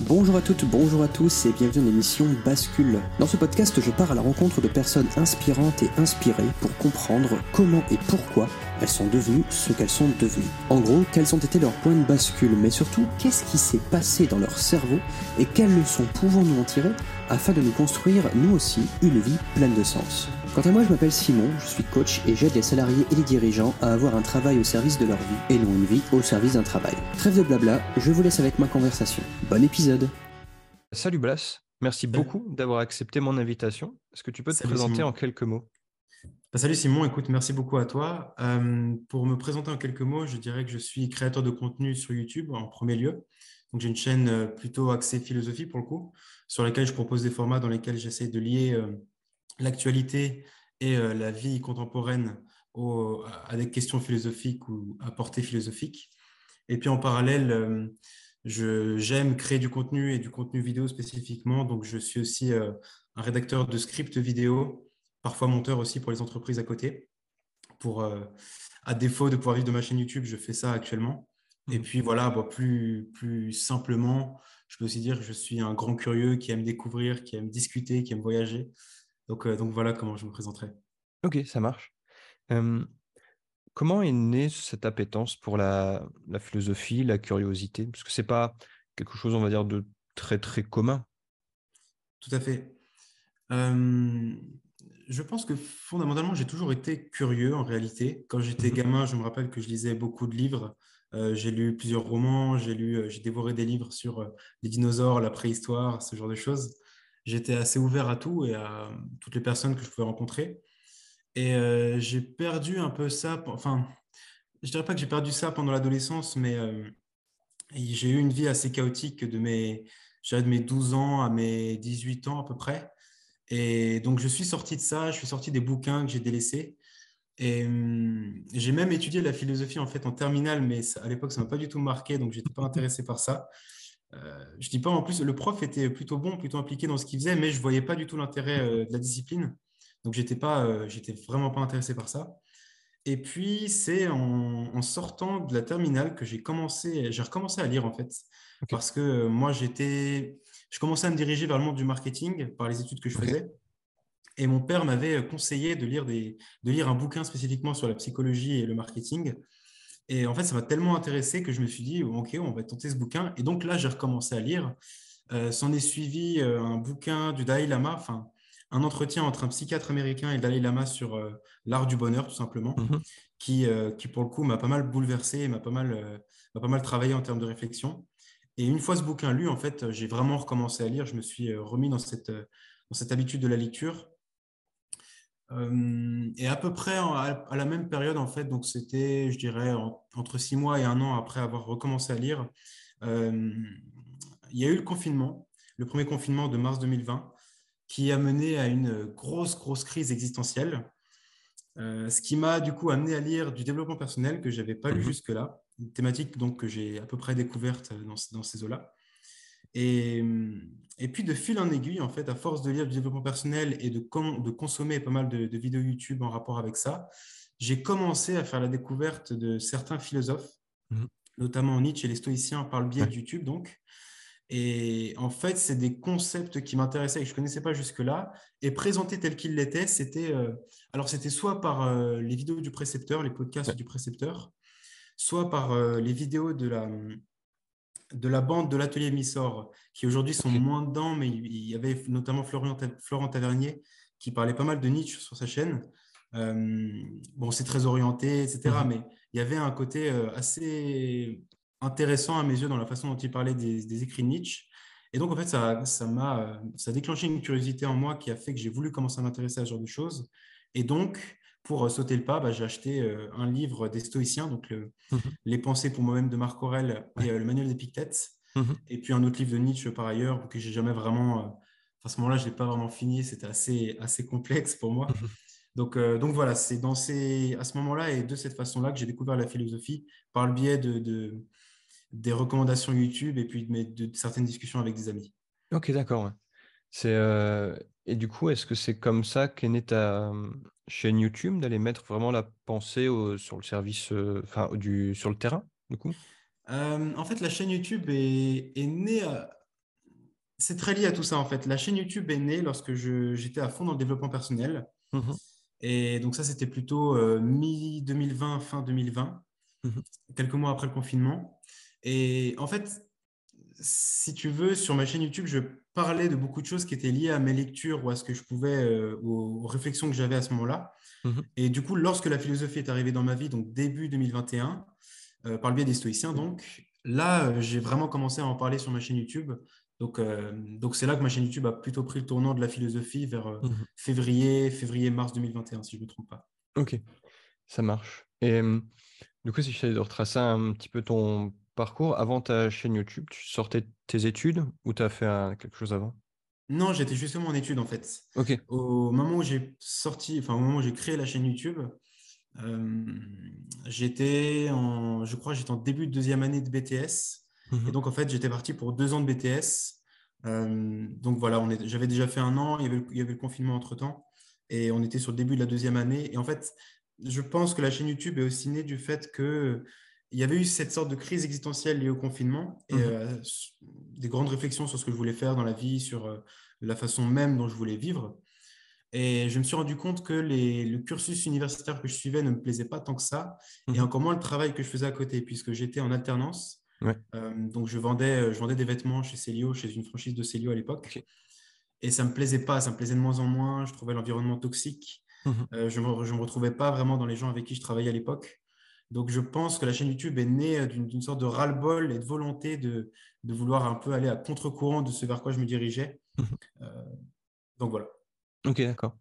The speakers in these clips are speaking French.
Bonjour à toutes, bonjour à tous et bienvenue dans l'émission Bascule. Dans ce podcast, je pars à la rencontre de personnes inspirantes et inspirées pour comprendre comment et pourquoi elles sont devenues ce qu'elles sont devenues. En gros, quels ont été leurs points de bascule, mais surtout, qu'est-ce qui s'est passé dans leur cerveau et quelles leçons pouvons-nous en tirer afin de nous construire, nous aussi, une vie pleine de sens? Quant à moi, je m'appelle Simon, je suis coach et j'aide les salariés et les dirigeants à avoir un travail au service de leur vie et non une vie au service d'un travail. Trêve de blabla, je vous laisse avec ma conversation. Bon épisode Salut Blas, merci beaucoup d'avoir accepté mon invitation. Est-ce que tu peux te Salut, présenter Simon. en quelques mots? Bah, salut Simon, écoute, merci beaucoup à toi. Euh, pour me présenter en quelques mots, je dirais que je suis créateur de contenu sur YouTube en premier lieu. Donc j'ai une chaîne euh, plutôt axée philosophie pour le coup, sur laquelle je propose des formats dans lesquels j'essaie de lier euh, l'actualité et euh, la vie contemporaine au- à des questions philosophiques ou à portée philosophique. Et puis en parallèle, euh, j'aime créer du contenu et du contenu vidéo spécifiquement. Donc je suis aussi euh, un rédacteur de scripts vidéo, parfois monteur aussi pour les entreprises à côté. Pour, à défaut de pouvoir vivre de ma chaîne YouTube, je fais ça actuellement. Et Mhm. puis voilà, bah, plus, plus simplement, je peux aussi dire que je suis un grand curieux qui aime découvrir, qui aime discuter, qui aime voyager. Donc, euh, donc voilà comment je me présenterai. Ok, ça marche. Euh, comment est née cette appétence pour la, la philosophie, la curiosité? Parce que c'est pas quelque chose, on va dire, de très très commun. Tout à fait. Euh, je pense que fondamentalement, j'ai toujours été curieux en réalité. Quand j'étais Mhm. gamin, je me rappelle que je lisais beaucoup de livres. Euh, j'ai lu plusieurs romans, j'ai lu, euh, j'ai dévoré des livres sur les dinosaures, la préhistoire, ce genre de choses. J'étais assez ouvert à tout et à toutes les personnes que je pouvais rencontrer. Et euh, j'ai perdu un peu ça. Enfin, je dirais pas que j'ai perdu ça pendant l'adolescence, mais euh, j'ai eu une vie assez chaotique de mes, je de mes 12 ans à mes 18 ans à peu près. Et donc, je suis sorti de ça, je suis sorti des bouquins que j'ai délaissés. Et hum, j'ai même étudié la philosophie en fait en terminale, mais à l'époque, ça m'a pas du tout marqué, donc j'étais pas intéressé par ça. Euh, je dis pas en plus, le prof était plutôt bon, plutôt impliqué dans ce qu'il faisait, mais je voyais pas du tout l'intérêt euh, de la discipline. Donc, j'étais pas, euh, j'étais vraiment pas intéressé par ça. Et puis, c'est en, en sortant de la terminale que j'ai commencé, j'ai recommencé à lire en fait. Parce que moi, j'étais, je commençais à me diriger vers le monde du marketing par les études que je faisais. Et mon père m'avait conseillé de lire, des, de lire un bouquin spécifiquement sur la psychologie et le marketing. Et en fait, ça m'a tellement intéressé que je me suis dit, OK, on va tenter ce bouquin. Et donc là, j'ai recommencé à lire. Euh, S'en est suivi euh, un bouquin du Dalai Lama, enfin, un entretien entre un psychiatre américain et le Dalai Lama sur euh, l'art du bonheur, tout simplement, Mhm. qui, qui pour le coup, m'a pas mal bouleversé et m'a pas mal, m'a pas mal travaillé en termes de réflexion. Et une fois ce bouquin lu, en fait, j'ai vraiment recommencé à lire. Je me suis remis dans cette, dans cette habitude de la lecture. Euh, et à peu près à, la même période, en fait, donc c'était, je dirais, en- entre six mois et un an après avoir recommencé à lire, euh, il y a eu le confinement, le premier confinement de mars 2020, qui a mené à une grosse, grosse crise existentielle. Euh, ce qui m'a du coup amené à lire du développement personnel que je n'avais pas lu Mhm. jusque-là, une thématique donc, que j'ai à peu près découverte dans, dans ces eaux-là. Et, et puis de fil en aiguille, en fait, à force de lire du développement personnel et de, com- de consommer pas mal de, de vidéos YouTube en rapport avec ça, j'ai commencé à faire la découverte de certains philosophes, Mhm. notamment Nietzsche et les stoïciens par le biais de YouTube. Donc. Et en fait, c'est des concepts qui m'intéressaient et que je ne connaissais pas jusque-là. Et présentés tels qu'ils l'étaient, c'était euh, alors c'était soit par euh, les vidéos du précepteur, les podcasts Ouais. du précepteur, soit par euh, les vidéos de la, de la bande de l'atelier Missor, qui aujourd'hui sont moins dedans, mais il y avait notamment Florian, Florent Tavernier qui parlait pas mal de Nietzsche sur sa chaîne. Euh, bon, c'est très orienté, etc. Mhm. Mais il y avait un côté euh, assez intéressant à mes yeux dans la façon dont il parlait des, des écrits de Nietzsche. Et donc, en fait, ça, ça m'a, euh, ça a déclenché une curiosité en moi qui a fait que j'ai voulu commencer à m'intéresser à ce genre de choses. Et donc, pour euh, sauter le pas, bah, j'ai acheté euh, un livre des stoïciens, donc le- Mhm. Les pensées pour moi-même de Marc Aurèle et euh, le manuel d'Épictète. Mhm. Et puis un autre livre de Nietzsche par ailleurs, que j'ai jamais vraiment. à ce moment-là, je ne l'ai pas vraiment fini, c'était assez, assez complexe pour moi. Mhm. Donc, euh, donc voilà, c'est dans ces, à ce moment-là et de cette façon-là que j'ai découvert la philosophie par le biais de, de- des recommandations YouTube et puis de, certaines discussions avec des amis. Ok, d'accord. C'est, euh, Et du coup, est-ce que c'est comme ça qu'est née ta chaîne YouTube, d'aller mettre vraiment la pensée au- sur le service, euh, enfin, du, sur le terrain, du coup? Euh, en fait, la chaîne YouTube est, est née à- c'est très lié à tout ça en fait. La chaîne YouTube est née lorsque j'étais à fond dans le développement personnel. Mhm. Et donc ça, c'était plutôt euh, mi-2020, fin 2020, mhm. quelques mois après le confinement. Et en fait, si tu veux, sur ma chaîne YouTube, je parlais de beaucoup de choses qui étaient liées à mes lectures ou à ce que je pouvais, euh, aux, réflexions que j'avais à ce moment-là. Mhm. Et du coup, lorsque la philosophie est arrivée dans ma vie, donc début 2021, euh, par le biais des stoïciens, donc là, j'ai vraiment commencé à en parler sur ma chaîne YouTube donc, euh, donc c'est là que ma chaîne YouTube a plutôt pris le tournant de la philosophie vers euh, mhm. février, février-mars 2021, si je ne me trompe pas. Ok, ça marche. Et du coup, si je de retracer un petit peu ton parcours, avant ta chaîne YouTube, tu sortais tes études ou tu as fait quelque chose avant? Non, j'étais justement en études en fait. Ok. Au moment où j'ai sorti, enfin au moment où j'ai créé la chaîne YouTube, euh, j'étais en, je crois, j'étais en début de deuxième année de BTS. Et mhm. donc, en fait, j'étais parti pour deux ans de BTS. Euh, donc voilà, j'avais déjà fait un an, il y, avait, il y avait le confinement entre-temps, et on était sur le début de la deuxième année. Et en fait, je pense que la chaîne YouTube est aussi née du fait qu'il y avait eu cette sorte de crise existentielle liée au confinement et mhm. euh, des grandes réflexions sur ce que je voulais faire dans la vie, sur euh, la façon même dont je voulais vivre. Et je me suis rendu compte que les, le cursus universitaire que je suivais ne me plaisait pas tant que ça, et mhm. encore moins le travail que je faisais à côté, puisque j'étais en alternance. Euh, donc, je vendais, je vendais des vêtements chez Célio, chez une franchise de Célio à l'époque. Et ça ne me plaisait pas, ça me plaisait de moins en moins. Je trouvais l'environnement toxique. Euh, je ne me, retrouvais pas vraiment dans les gens avec qui je travaillais à l'époque. Donc, je pense que la chaîne YouTube est née d'une sorte de ras-le-bol et de volonté de, de, vouloir un peu aller à contre-courant de ce vers quoi je me dirigeais. Mhm. donc, voilà. Ok, d'accord.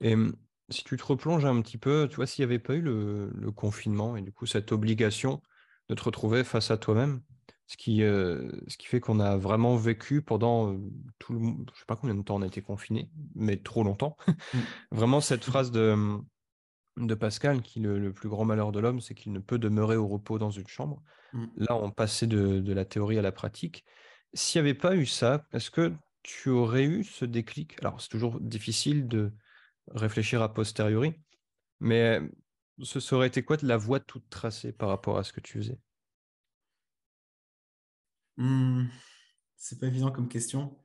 Et hum, si tu te replonges un petit peu, tu vois, s'il n'y avait pas eu le, le, confinement et du coup cette obligation de te retrouver face à toi-même. Ce qui, euh, ce qui fait qu'on a vraiment vécu pendant euh, tout le je sais pas combien de temps on a été confiné, mais trop longtemps. Mm. vraiment cette phrase de, de Pascal, qui le, le plus grand malheur de l'homme, c'est qu'il ne peut demeurer au repos dans une chambre. Mm. Là, on passait de, de, la théorie à la pratique. S'il n'y avait pas eu ça, est-ce que tu aurais eu ce déclic? Alors, c'est toujours difficile de réfléchir a posteriori, mais ce serait été quoi de la voie toute tracée par rapport à ce que tu faisais? Hmm, C'est pas évident comme question.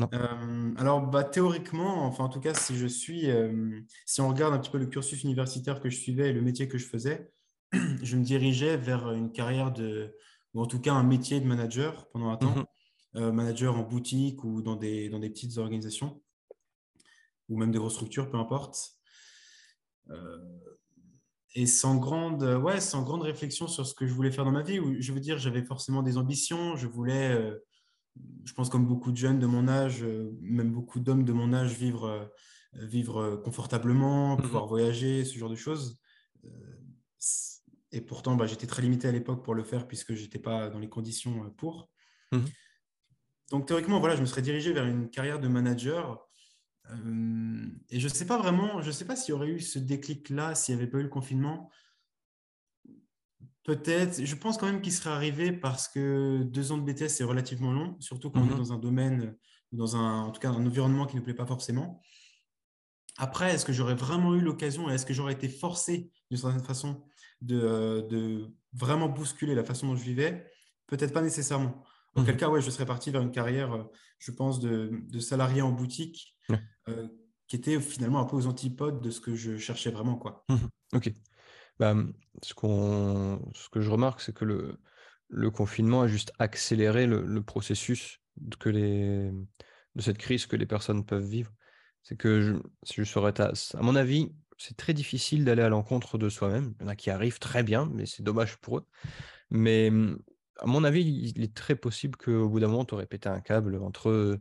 Euh, alors, bah, théoriquement, enfin, en tout cas, si je suis, euh, si on regarde un petit peu le cursus universitaire que je suivais et le métier que je faisais, je me dirigeais vers une carrière de, ou en tout cas un métier de manager pendant un temps, mhm. euh, manager en boutique ou dans des, dans des petites organisations, ou même des grosses structures, peu importe et sans grande, ouais, sans grande réflexion sur ce que je voulais faire dans ma vie. Je veux dire, j'avais forcément des ambitions. Je voulais, je pense comme beaucoup de jeunes de mon âge, euh, même beaucoup d'hommes de mon âge, vivre, euh, vivre confortablement, mhm. pouvoir voyager, ce genre de choses. Et pourtant, bah, j'étais très limité à l'époque pour le faire puisque je n'étais pas dans les conditions pour. Mhm. Donc théoriquement, voilà, je me serais dirigé vers une carrière de manager euh, et je ne sais pas vraiment, je ne sais pas s'il y aurait eu ce déclic-là, s'il n'y avait pas eu le confinement. Peut-être, je pense quand même qu'il serait arrivé parce que deux ans de BTS, c'est relativement long, surtout quand on est mhm. dans un domaine, dans un, en tout cas un environnement qui ne nous plaît pas forcément. Après, est-ce que j'aurais vraiment eu l'occasion et est-ce que j'aurais été forcé d'une certaine façon de, euh, de, vraiment bousculer la façon dont je vivais? Peut-être pas nécessairement. En quel mhm. cas, ouais, je serais parti vers une carrière, euh, je pense, de, de salarié en boutique euh, qui était finalement un peu aux antipodes de ce que je cherchais vraiment. Quoi. Mmh ok. Bah, ce, qu'on, ce que je remarque, c'est que le, le confinement a juste accéléré le, processus que les, de cette crise que les personnes peuvent vivre. C'est que je, si je serais à, à mon avis, c'est très difficile d'aller à l'encontre de soi-même. Il y en a qui arrivent très bien, mais c'est dommage pour eux. Mais à mon avis, il est très possible qu'au bout d'un moment, tu aurais pété un câble entre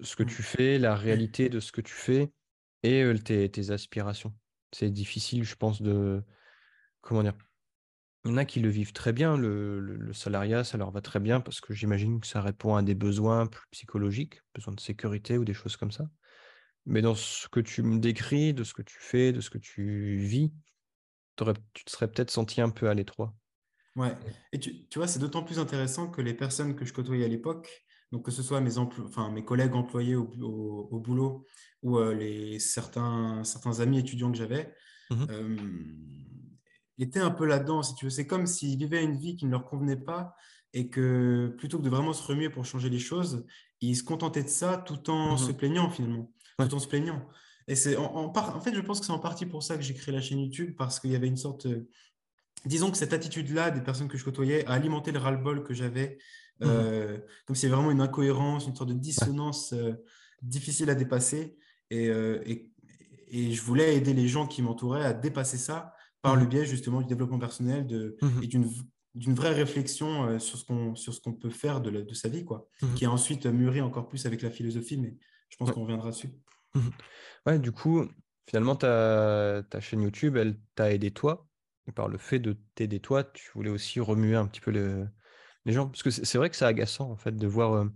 ce que mmh. tu fais, la réalité de ce que tu fais et tes, aspirations. C'est difficile, je pense, de. Comment dire? Il y en a qui le vivent très bien, le, salariat, ça leur va très bien parce que j'imagine que ça répond à des besoins plus psychologiques, besoin de sécurité ou des choses comme ça. Mais dans ce que tu me décris, de ce que tu fais, de ce que tu vis, tu te serais peut-être senti un peu à l'étroit. Ouais, et tu, tu vois, c'est d'autant plus intéressant que les personnes que je côtoyais à l'époque, donc, que ce soit mes, enfin, mes collègues employés au, au, boulot ou euh, les, certains, certains amis étudiants que j'avais, mmh euh, étaient un peu là-dedans, si tu veux. C'est comme s'ils vivaient une vie qui ne leur convenait pas et que plutôt que de vraiment se remuer pour changer les choses, il se contentait de ça tout en Mhm. se plaignant finalement, Ouais. tout en se plaignant. Et c'est en, en par- en fait, je pense que c'est en partie pour ça que j'ai créé la chaîne YouTube parce qu'il y avait une sorte, euh, disons que cette attitude-là des personnes que je côtoyais a alimenté le ras-le-bol que j'avais, euh, comme s'il y avait vraiment une incohérence, une sorte de dissonance euh, difficile à dépasser. Et, euh, et, et je voulais aider les gens qui m'entouraient à dépasser ça par le Mhm. biais justement du développement personnel de, Mhm. et d'une d'une vraie réflexion euh, sur ce qu'on sur ce qu'on peut faire de, la- de sa vie, quoi, Mhm. qui a ensuite mûri encore plus avec la philosophie, mais je pense Ouais. qu'on reviendra dessus. Ouais, du coup, finalement, ta, ta chaîne YouTube, elle t'a aidé toi? Et par le fait de t'aider toi, tu voulais aussi remuer un petit peu le- les gens? Parce que c'est c'est vrai que c'est agaçant, en fait, de voir euh,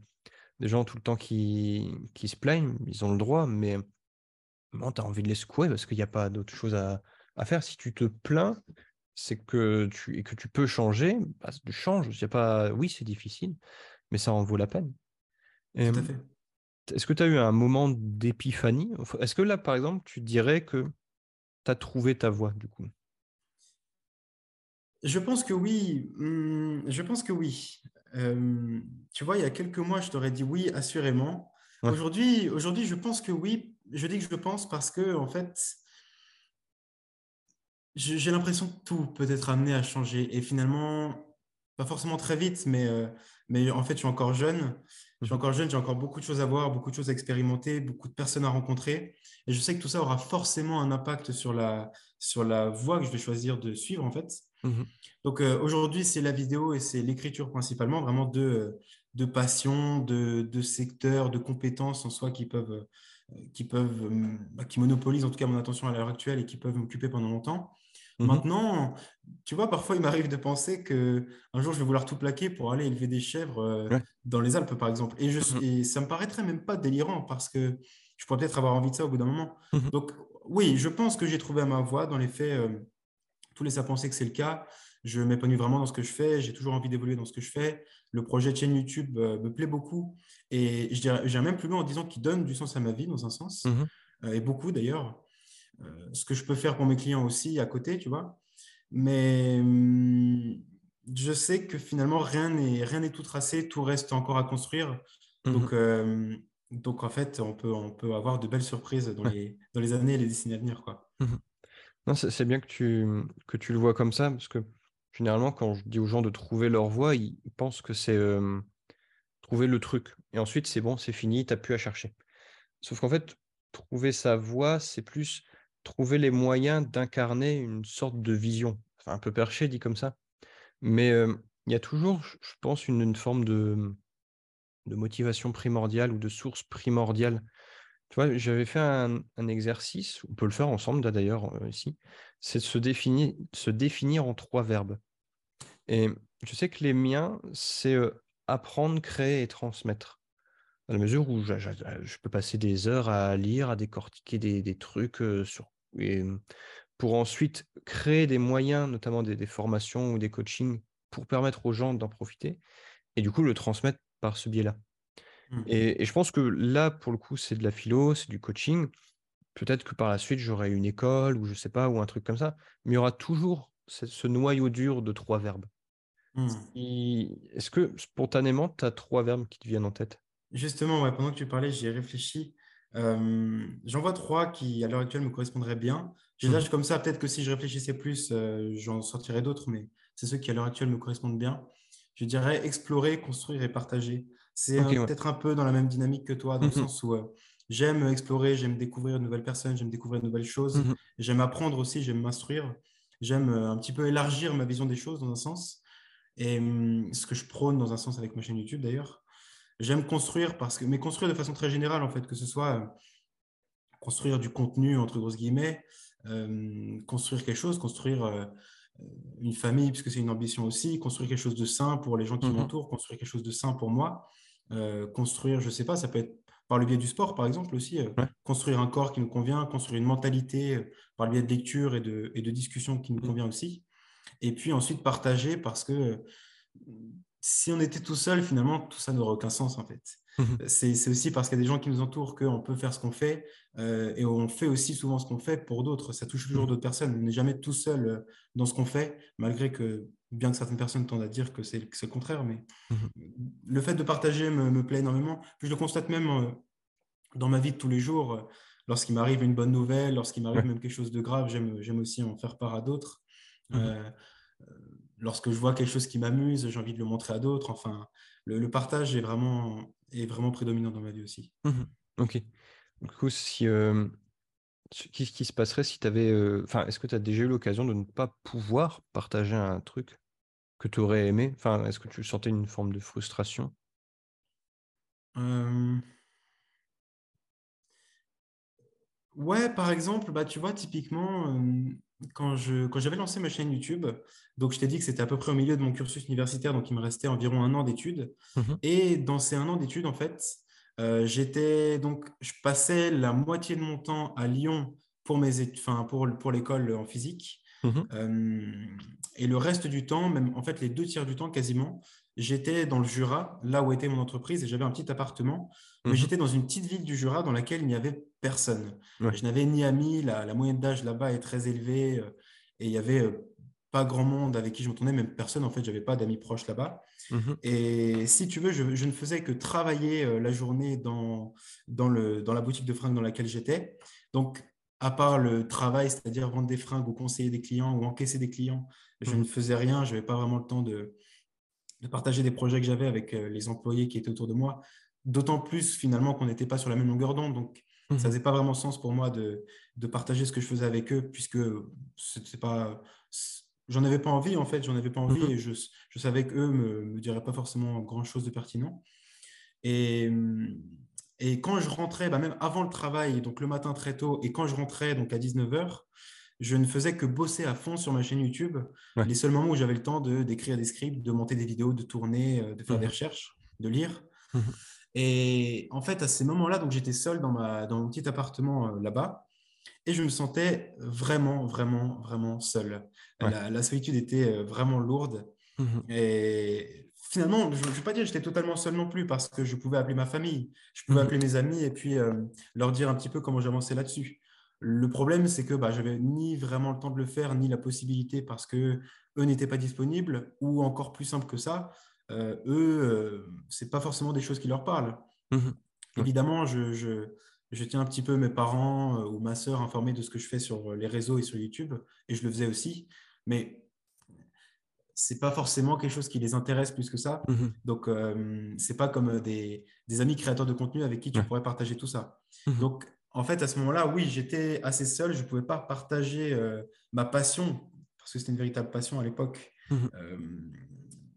des gens tout le temps qui, qui se plaignent. Ils ont le droit, mais bon, tu as envie de les secouer parce qu'il n'y a pas d'autre chose à, à faire. Si tu te plains, c'est que tu, et que tu peux changer, bah, tu changes. Pas... Oui, c'est difficile, mais ça en vaut la peine. Et, Tout à fait. est-ce que tu as eu un moment d'épiphanie? Est-ce que là, par exemple, tu dirais que tu as trouvé ta voie, du coup? Je pense que oui. Hum, je pense que oui. Euh, tu vois, il y a quelques mois, je t'aurais dit oui, assurément. Ouais. Aujourd'hui, aujourd'hui, je pense que oui. Je dis que je pense parce que, en fait, j'ai l'impression que tout peut être amené à changer. Et finalement, pas forcément très vite, mais, euh, mais en fait, je suis encore jeune. Je suis Mhm. encore jeune, j'ai encore beaucoup de choses à voir, beaucoup de choses à expérimenter, beaucoup de personnes à rencontrer. Et je sais que tout ça aura forcément un impact sur la, sur la voie que je vais choisir de suivre, en fait. Mhm. Donc euh, aujourd'hui, c'est la vidéo et c'est l'écriture principalement, vraiment deux, de passions, de, de secteurs, de compétences en soi qui peuvent, euh, qui peuvent, bah, qui monopolisent en tout cas mon attention à l'heure actuelle et qui peuvent m'occuper pendant longtemps. Mhm. Maintenant, tu vois, parfois il m'arrive de penser que un jour je vais vouloir tout plaquer pour aller élever des chèvres euh, Ouais. dans les Alpes, par exemple. Et, je, Mhm. et ça me paraîtrait même pas délirant parce que je pourrais peut-être avoir envie de ça au bout d'un moment. Mhm. Donc oui, je pense que j'ai trouvé ma voie. Dans les faits, euh, tout laisse à penser que c'est le cas. Je m'épanouis vraiment dans ce que je fais. J'ai toujours envie d'évoluer dans ce que je fais. Le projet de chaîne YouTube euh, me plaît beaucoup. Et j'irais même plus loin en disant qu'il donne du sens à ma vie, dans un sens. Mhm. Euh, et beaucoup d'ailleurs. Euh, ce que je peux faire pour mes clients aussi à côté, tu vois. Mais hum, je sais que finalement, rien n'est rien n'est tout tracé. Tout reste encore à construire. Mhm. Donc, euh, donc en fait, on peut, on peut avoir de belles surprises dans, Ouais. les, dans les années et les décennies à venir, quoi. Non, c'est c'est bien que tu, que tu le vois comme ça, parce que généralement, quand je dis aux gens de trouver leur voie, ils pensent que c'est euh, trouver le truc. Et ensuite, c'est bon, c'est fini, t'as plus à chercher. Sauf qu'en fait, trouver sa voie, c'est plus trouver les moyens d'incarner une sorte de vision. Enfin, un peu perché dit comme ça. Mais il y a toujours, je pense, une, forme de, motivation primordiale ou de source primordiale. Tu vois, j'avais fait un, un exercice, on peut le faire ensemble d'ailleurs euh, ici, c'est de se définir, se définir en trois verbes. Et je sais que les miens, c'est apprendre, créer et transmettre. Dans la mesure où je peux passer des heures à lire, à décortiquer des, des trucs euh, sur, et, pour ensuite créer des moyens, notamment des, des formations ou des coachings, pour permettre aux gens d'en profiter, et du coup le transmettre par ce biais-là. Mm. Et, et je pense que là, pour le coup, c'est de la philo, c'est du coaching. Peut-être que par la suite, j'aurai une école ou je sais pas, ou un truc comme ça. Mais il y aura toujours ce, ce noyau dur de trois verbes. Mm. Et Est-ce que spontanément, tu as trois verbes qui te viennent en tête? Justement, ouais, pendant que tu parlais, j'y ai réfléchi. Euh, j'en vois trois qui, à l'heure actuelle, me correspondraient bien. Je les lâche comme ça. Peut-être que si je réfléchissais plus, euh, j'en sortirais d'autres, mais c'est ceux qui, à l'heure actuelle, me correspondent bien. Je dirais explorer, construire et partager. C'est euh, ouais. peut-être un peu dans la même dynamique que toi, dans le Mhm. sens où euh, j'aime explorer, j'aime découvrir de nouvelles personnes, j'aime découvrir de nouvelles choses, Mhm. j'aime apprendre aussi, j'aime m'instruire, j'aime un petit peu élargir ma vision des choses dans un sens. Et hum, ce que je prône dans un sens avec ma chaîne YouTube d'ailleurs. J'aime construire parce que, mais construire de façon très générale en fait, que ce soit euh, construire du contenu entre grosses guillemets, euh, construire quelque chose, construire euh, une famille puisque c'est une ambition aussi, construire quelque chose de sain pour les gens qui Mhm. m'entourent, construire quelque chose de sain pour moi, euh, construire, je sais pas, ça peut être par le biais du sport par exemple aussi, Ouais. construire un corps qui nous convient, construire une mentalité par le biais de lecture et de, et de discussion qui nous Mhm. convient aussi. Et puis ensuite partager parce que si on était tout seul, finalement, tout ça n'aurait aucun sens en fait. Mhm. C'est c'est aussi parce qu'il y a des gens qui nous entourent qu'on peut faire ce qu'on fait euh, et on fait aussi souvent ce qu'on fait pour d'autres. Ça touche toujours Mhm. d'autres personnes. On n'est jamais tout seul euh, dans ce qu'on fait, malgré que bien que certaines personnes tendent à dire que c'est le contraire, mais Mhm. le fait de partager me, me plaît énormément. Je le constate même euh, dans ma vie de tous les jours. euh, Lorsqu'il m'arrive une bonne nouvelle, lorsqu'il m'arrive Ouais. même quelque chose de grave, j'aime aussi en faire part à d'autres. Euh, euh, lorsque je vois quelque chose qui m'amuse, j'ai envie de le montrer à d'autres. Enfin, le, le partage est vraiment, est vraiment prédominant dans ma vie aussi. Mhm. Ok. Du coup, si, euh, ce- qu'est-ce qui se passerait si tu avais. Enfin, est-ce que tu as déjà eu l'occasion de ne pas pouvoir partager un truc que tu aurais aimé? Enfin, est-ce que tu sentais une forme de frustration? Euh, Ouais, par exemple, bah, tu vois, typiquement, euh, quand je, quand j'avais lancé ma chaîne YouTube, donc je t'ai dit que c'était à peu près au milieu de mon cursus universitaire, donc il me restait environ un an d'études. Mhm. Et dans ces un an d'études, en fait, euh, j'étais donc, je passais la moitié de mon temps à Lyon pour mes études, enfin, pour, pour l'école en physique. Mhm. Euh, et le reste du temps, même en fait les deux tiers du temps quasiment, j'étais dans le Jura, là où était mon entreprise, et j'avais un petit appartement, mais Mhm. j'étais dans une petite ville du Jura dans laquelle il n'y avait personne. Ouais. Je n'avais ni amis, la, la moyenne d'âge là-bas est très élevée, euh, et il y avait euh, pas grand monde avec qui je m'entendais, même personne en fait, j'avais pas d'amis proches là-bas. Mhm. Et si tu veux, je, je ne faisais que travailler euh, la journée dans, dans, le, dans la boutique de fringues dans laquelle j'étais. Donc, à part le travail, c'est-à-dire vendre des fringues ou conseiller des clients ou encaisser des clients, je Mhm. ne faisais rien. Je n'avais pas vraiment le temps de, de partager des projets que j'avais avec euh, les employés qui étaient autour de moi. D'autant plus finalement qu'on n'était pas sur la même longueur d'onde. Donc, ça Mhm. faisait pas vraiment sens pour moi de, de partager ce que je faisais avec eux, puisque c'était pas, j'en avais pas envie en fait, j'en avais pas envie Mhm. et je, je savais qu'eux me, me diraient pas forcément grand chose de pertinent. Et, et quand je rentrais, bah, même avant le travail, donc le matin très tôt, et quand je rentrais donc à 19h, je ne faisais que bosser à fond sur ma chaîne YouTube. Ouais. Les seuls moments où j'avais le temps de d'écrire des scripts, de monter des vidéos, de tourner, euh, de faire des recherches, de lire. Mhm. Et en fait, à ces moments-là, donc j'étais seul dans, ma, dans mon petit appartement euh, là-bas et je me sentais vraiment, vraiment, vraiment seul. Ouais. La, la solitude était euh, vraiment lourde. Mhm. Et finalement, je ne vais pas dire que j'étais totalement seul non plus parce que je pouvais appeler ma famille, je pouvais Mhm. appeler mes amis et puis euh, leur dire un petit peu comment j'avançais là-dessus. Le problème, c'est que bah, j'avais ni vraiment le temps de le faire, ni la possibilité parce que eux n'étaient pas disponibles, ou encore plus simple que ça, euh, eux, euh, c'est pas forcément des choses qui leur parlent. Ouais. Évidemment, je, je, je tiens un petit peu mes parents euh, ou ma sœur informés de ce que je fais sur les réseaux et sur YouTube, et je le faisais aussi, mais c'est pas forcément quelque chose qui les intéresse plus que ça. Mhm. Donc, euh, c'est pas comme des, des amis créateurs de contenu avec qui tu Ouais. pourrais partager tout ça. Mhm. Donc, en fait, à ce moment-là, oui, j'étais assez seul. Je ne pouvais pas partager euh, ma passion, parce que c'était une véritable passion à l'époque, Mhm. euh,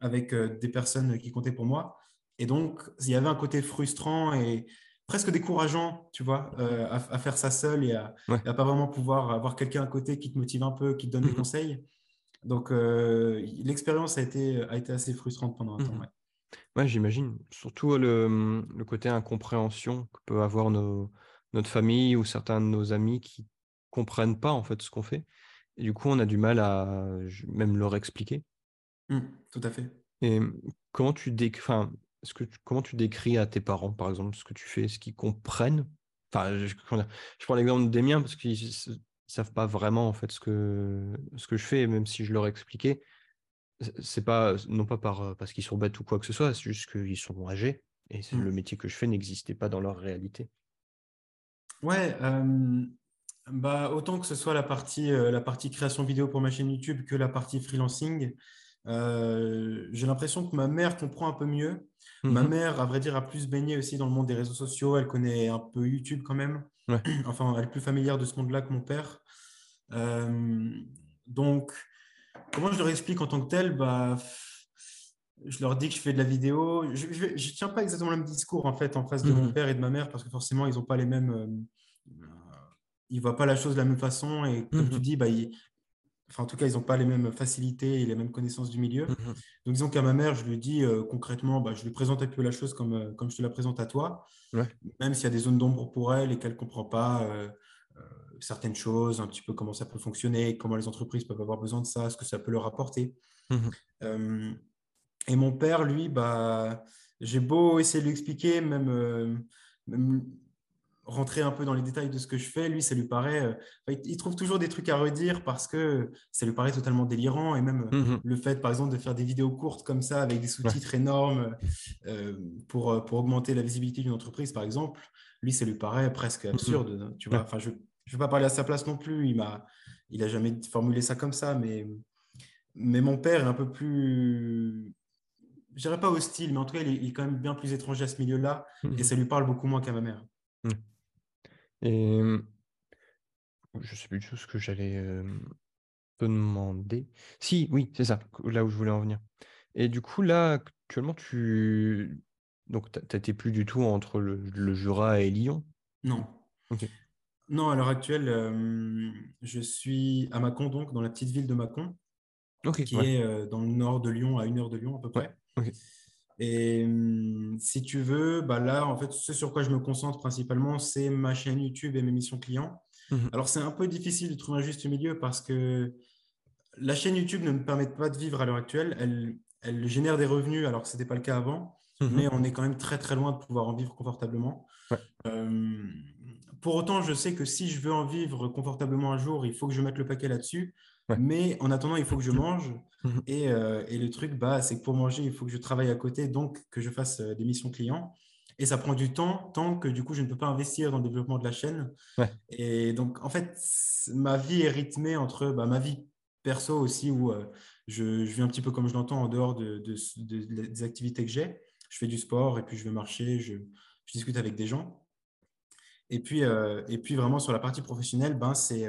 avec euh, des personnes qui comptaient pour moi. Et donc, il y avait un côté frustrant et presque décourageant, tu vois, à, à faire ça seul et à Ouais. ne pas vraiment pouvoir avoir quelqu'un à côté qui te motive un peu, qui te donne des Mhm. conseils. Donc, l'expérience a été, a été assez frustrante pendant un temps. Mhm. ouais. Ouais, j'imagine. Surtout le, le côté incompréhension que peut avoir nos, notre famille ou certains de nos amis qui comprennent pas en fait ce qu'on fait. Et du coup, on a du mal à même leur expliquer. Mm, tout à fait. Et comment tu décris, enfin, est-ce que tu- comment tu décris à tes parents, par exemple, ce que tu fais, est-ce qu'ils comprennent? Enfin, je, prends l'exemple des miens parce qu'ils savent pas vraiment en fait ce que ce que je fais, même si je leur expliquais, c'est- pas non pas par parce qu'ils sont bêtes ou quoi que ce soit, c'est juste qu'ils sont âgés et c'est- Mm. le métier que je fais n'existait pas dans leur réalité. Ouais, euh, bah, autant que ce soit la partie, euh, la partie création vidéo pour ma chaîne YouTube que la partie freelancing, euh, j'ai l'impression que ma mère comprend un peu mieux. Ma Mhm. mère, à vrai dire, a plus baigné aussi dans le monde des réseaux sociaux. Elle connaît un peu YouTube quand même. Ouais. Enfin, elle est plus familière de ce monde-là que mon père. Donc, comment je leur explique en tant que tel? Bah, Je leur dis que je fais de la vidéo. Je ne tiens pas exactement le même discours en fait en face de mon Mhm. père et de ma mère parce que forcément, ils n'ont pas les mêmes. euh, ils ne voient pas la chose de la même façon. Et comme tu Mhm. dis, bah, ils- enfin, en tout cas, ils n'ont pas les mêmes facilités et les mêmes connaissances du milieu. Mhm. Donc, disons qu'à ma mère, je lui dis euh, concrètement, bah, je lui présente un peu la chose comme, euh, comme je te la présente à toi, Ouais. même s'il y a des zones d'ombre pour elle et qu'elle ne comprend pas certaines choses, un petit peu comment ça peut fonctionner, comment les entreprises peuvent avoir besoin de ça, ce que ça peut leur apporter. Mhm. Et mon père, lui, bah, j'ai beau essayer de lui expliquer, même, euh, même rentrer un peu dans les détails de ce que je fais, lui, ça lui paraît. Euh, il trouve toujours des trucs à redire parce que ça lui paraît totalement délirant. Et même euh, mmh le fait, par exemple, de faire des vidéos courtes comme ça avec des sous-titres énormes euh, pour, pour augmenter la visibilité d'une entreprise, par exemple, lui, ça lui paraît presque mmh absurde. Tu vois enfin, je ne vais pas parler à sa place non plus. Il m'a, il a jamais formulé ça comme ça, mais, mais mon père est un peu plus je dirais pas hostile, mais en tout cas, il est, quand même bien plus étranger à ce milieu-là mmh et ça lui parle beaucoup moins qu'à ma mère. Et je sais plus du tout ce que j'allais te demander. Si, oui, c'est ça, là où je voulais en venir. Et du coup, là, actuellement, tu. Donc, tu n'étais plus du tout entre le, Jura et Lyon? Non. Non, à l'heure actuelle, je suis à Mâcon, donc dans la petite ville de Mâcon, qui est dans le nord de Lyon, à une heure de Lyon à peu près. Et hum, si tu veux, bah là, en fait, ce sur quoi je me concentre principalement, c'est ma chaîne YouTube et mes missions clients. Mhm. Alors, c'est un peu difficile de trouver un juste milieu parce que la chaîne YouTube ne me permet pas de vivre à l'heure actuelle. Elle, elle, génère des revenus alors que ce n'était pas le cas avant, mhm. mais on est quand même très très loin de pouvoir en vivre confortablement. Hum, pour autant, je sais que si je veux en vivre confortablement un jour, il faut que je mette le paquet là-dessus. Mais en attendant, il faut que je mange. Et, euh, et le truc, bah, c'est que pour manger, il faut que je travaille à côté, donc que je fasse euh, des missions clients. Et ça prend du temps, tant que du coup, je ne peux pas investir dans le développement de la chaîne. Et donc, en fait, ma vie est rythmée entre bah, ma vie perso aussi, où euh, je, je vis un petit peu comme je l'entends en dehors de, de, des activités que j'ai. Je fais du sport et puis je vais marcher, je, je discute avec des gens. Et puis, et puis vraiment sur la partie professionnelle, ben, c'est